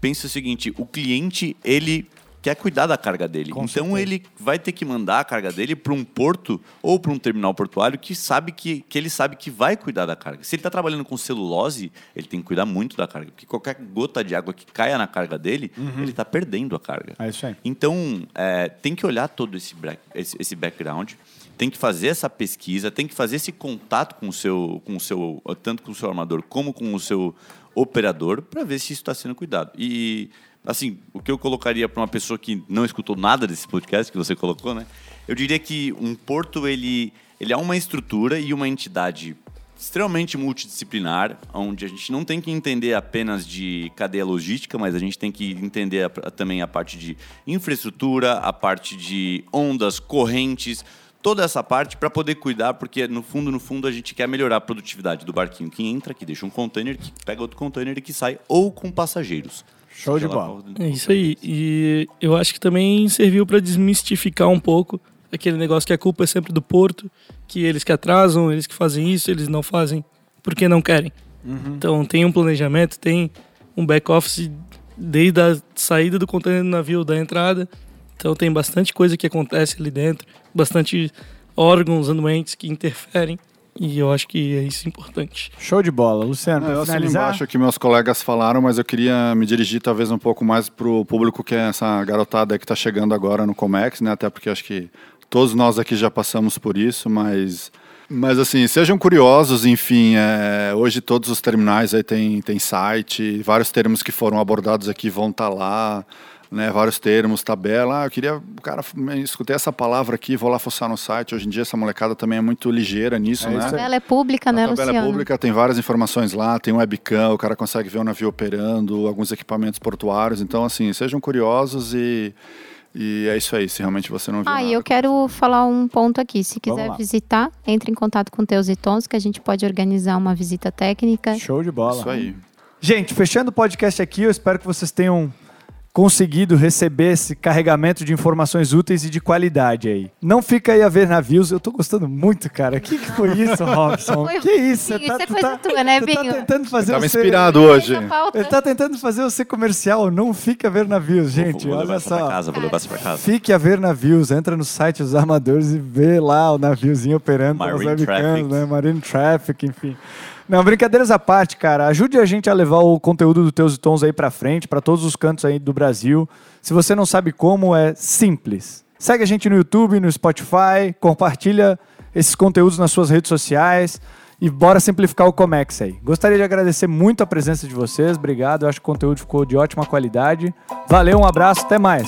pense o seguinte: o cliente ele quer cuidar da carga dele. Com então certeza. ele vai ter que mandar a carga dele para um porto ou para um terminal portuário que sabe que, que ele sabe que vai cuidar da carga. Se ele está trabalhando com celulose, ele tem que cuidar muito da carga, porque qualquer gota de água que caia na carga dele, ele está perdendo a carga. É isso aí. Então, é, tem que olhar todo esse, esse, esse background, tem que fazer essa pesquisa, tem que fazer esse contato com o seu, com o seu tanto com o seu armador como com o seu operador, para ver se isso está sendo cuidado. E, assim, o que eu colocaria para uma pessoa que não escutou nada desse podcast que você colocou, né? Eu diria que um porto, ele, ele é uma estrutura e uma entidade extremamente multidisciplinar, onde a gente não tem que entender apenas de cadeia logística, mas a gente tem que entender a- também a parte de infraestrutura, a parte de ondas, correntes, toda essa parte para poder cuidar, porque no fundo, no fundo, a gente quer melhorar a produtividade do barquinho que entra, que deixa um container, que pega outro container e que sai, ou com passageiros. Show de bola. É isso aí. E eu acho que também serviu para desmistificar um pouco aquele negócio que a culpa é sempre do porto, que eles que atrasam, eles que fazem isso, eles não fazem porque não querem. Então tem um planejamento, tem um back-office desde a saída do container do navio, da entrada. Então tem bastante coisa que acontece ali dentro, bastante órgãos anuentes que interferem. E eu acho que é isso importante. Show de bola. Luciano, É, eu finalizar. embaixo o que meus colegas falaram, mas eu queria me dirigir talvez um pouco mais para o público que é essa garotada que está chegando agora no Comex, né? Até porque acho que todos nós aqui já passamos por isso, mas mas assim, sejam curiosos, enfim, é, hoje todos os terminais aí tem, tem site, vários termos que foram abordados aqui vão estar lá, né, vários termos, tabela. Ah, eu queria, cara, escutei essa palavra aqui, vou lá fuçar no site. Hoje em dia essa molecada também é muito ligeira nisso, É né? A tabela é pública, né, A tabela é Luciano? pública, tem várias informações lá, tem um webcam, o cara consegue ver o navio operando, alguns equipamentos portuários. Então, assim, sejam curiosos e, e é isso aí, se realmente você não viu Ah, e eu quero falar um ponto aqui. Se quiser visitar, entre em contato com Teus e Tons, que a gente pode organizar uma visita técnica. Show de bola. Isso aí. Gente, fechando o podcast aqui, eu espero que vocês tenham conseguido receber esse carregamento de informações úteis e de qualidade aí. Não fica aí a ver navios, eu tô gostando muito, cara. O que, que foi isso, Robson? Foi- que isso? Isso é coisa tua, né, você tá Binho? tentando fazer Tava você... inspirado hoje. Ele tá tentando fazer você comercial, não fica a ver navios, gente. vou, vou olha essa pra só. casa, vou levar pra casa. Fique a ver navios, entra no site dos armadores e vê lá o naviozinho operando com Marine webcams, Traffic. né? Marine Traffic, enfim. Não, brincadeiras à parte, cara. Ajude a gente a levar o conteúdo do Teus e Tons aí pra frente, pra todos os cantos aí do Brasil. Se você não sabe como, é simples. Segue a gente no YouTube, no Spotify, compartilha esses conteúdos nas suas redes sociais e bora simplificar o Comex aí. Gostaria de agradecer muito a presença de vocês, obrigado. Eu acho que o conteúdo ficou de ótima qualidade. Valeu, um abraço, até mais.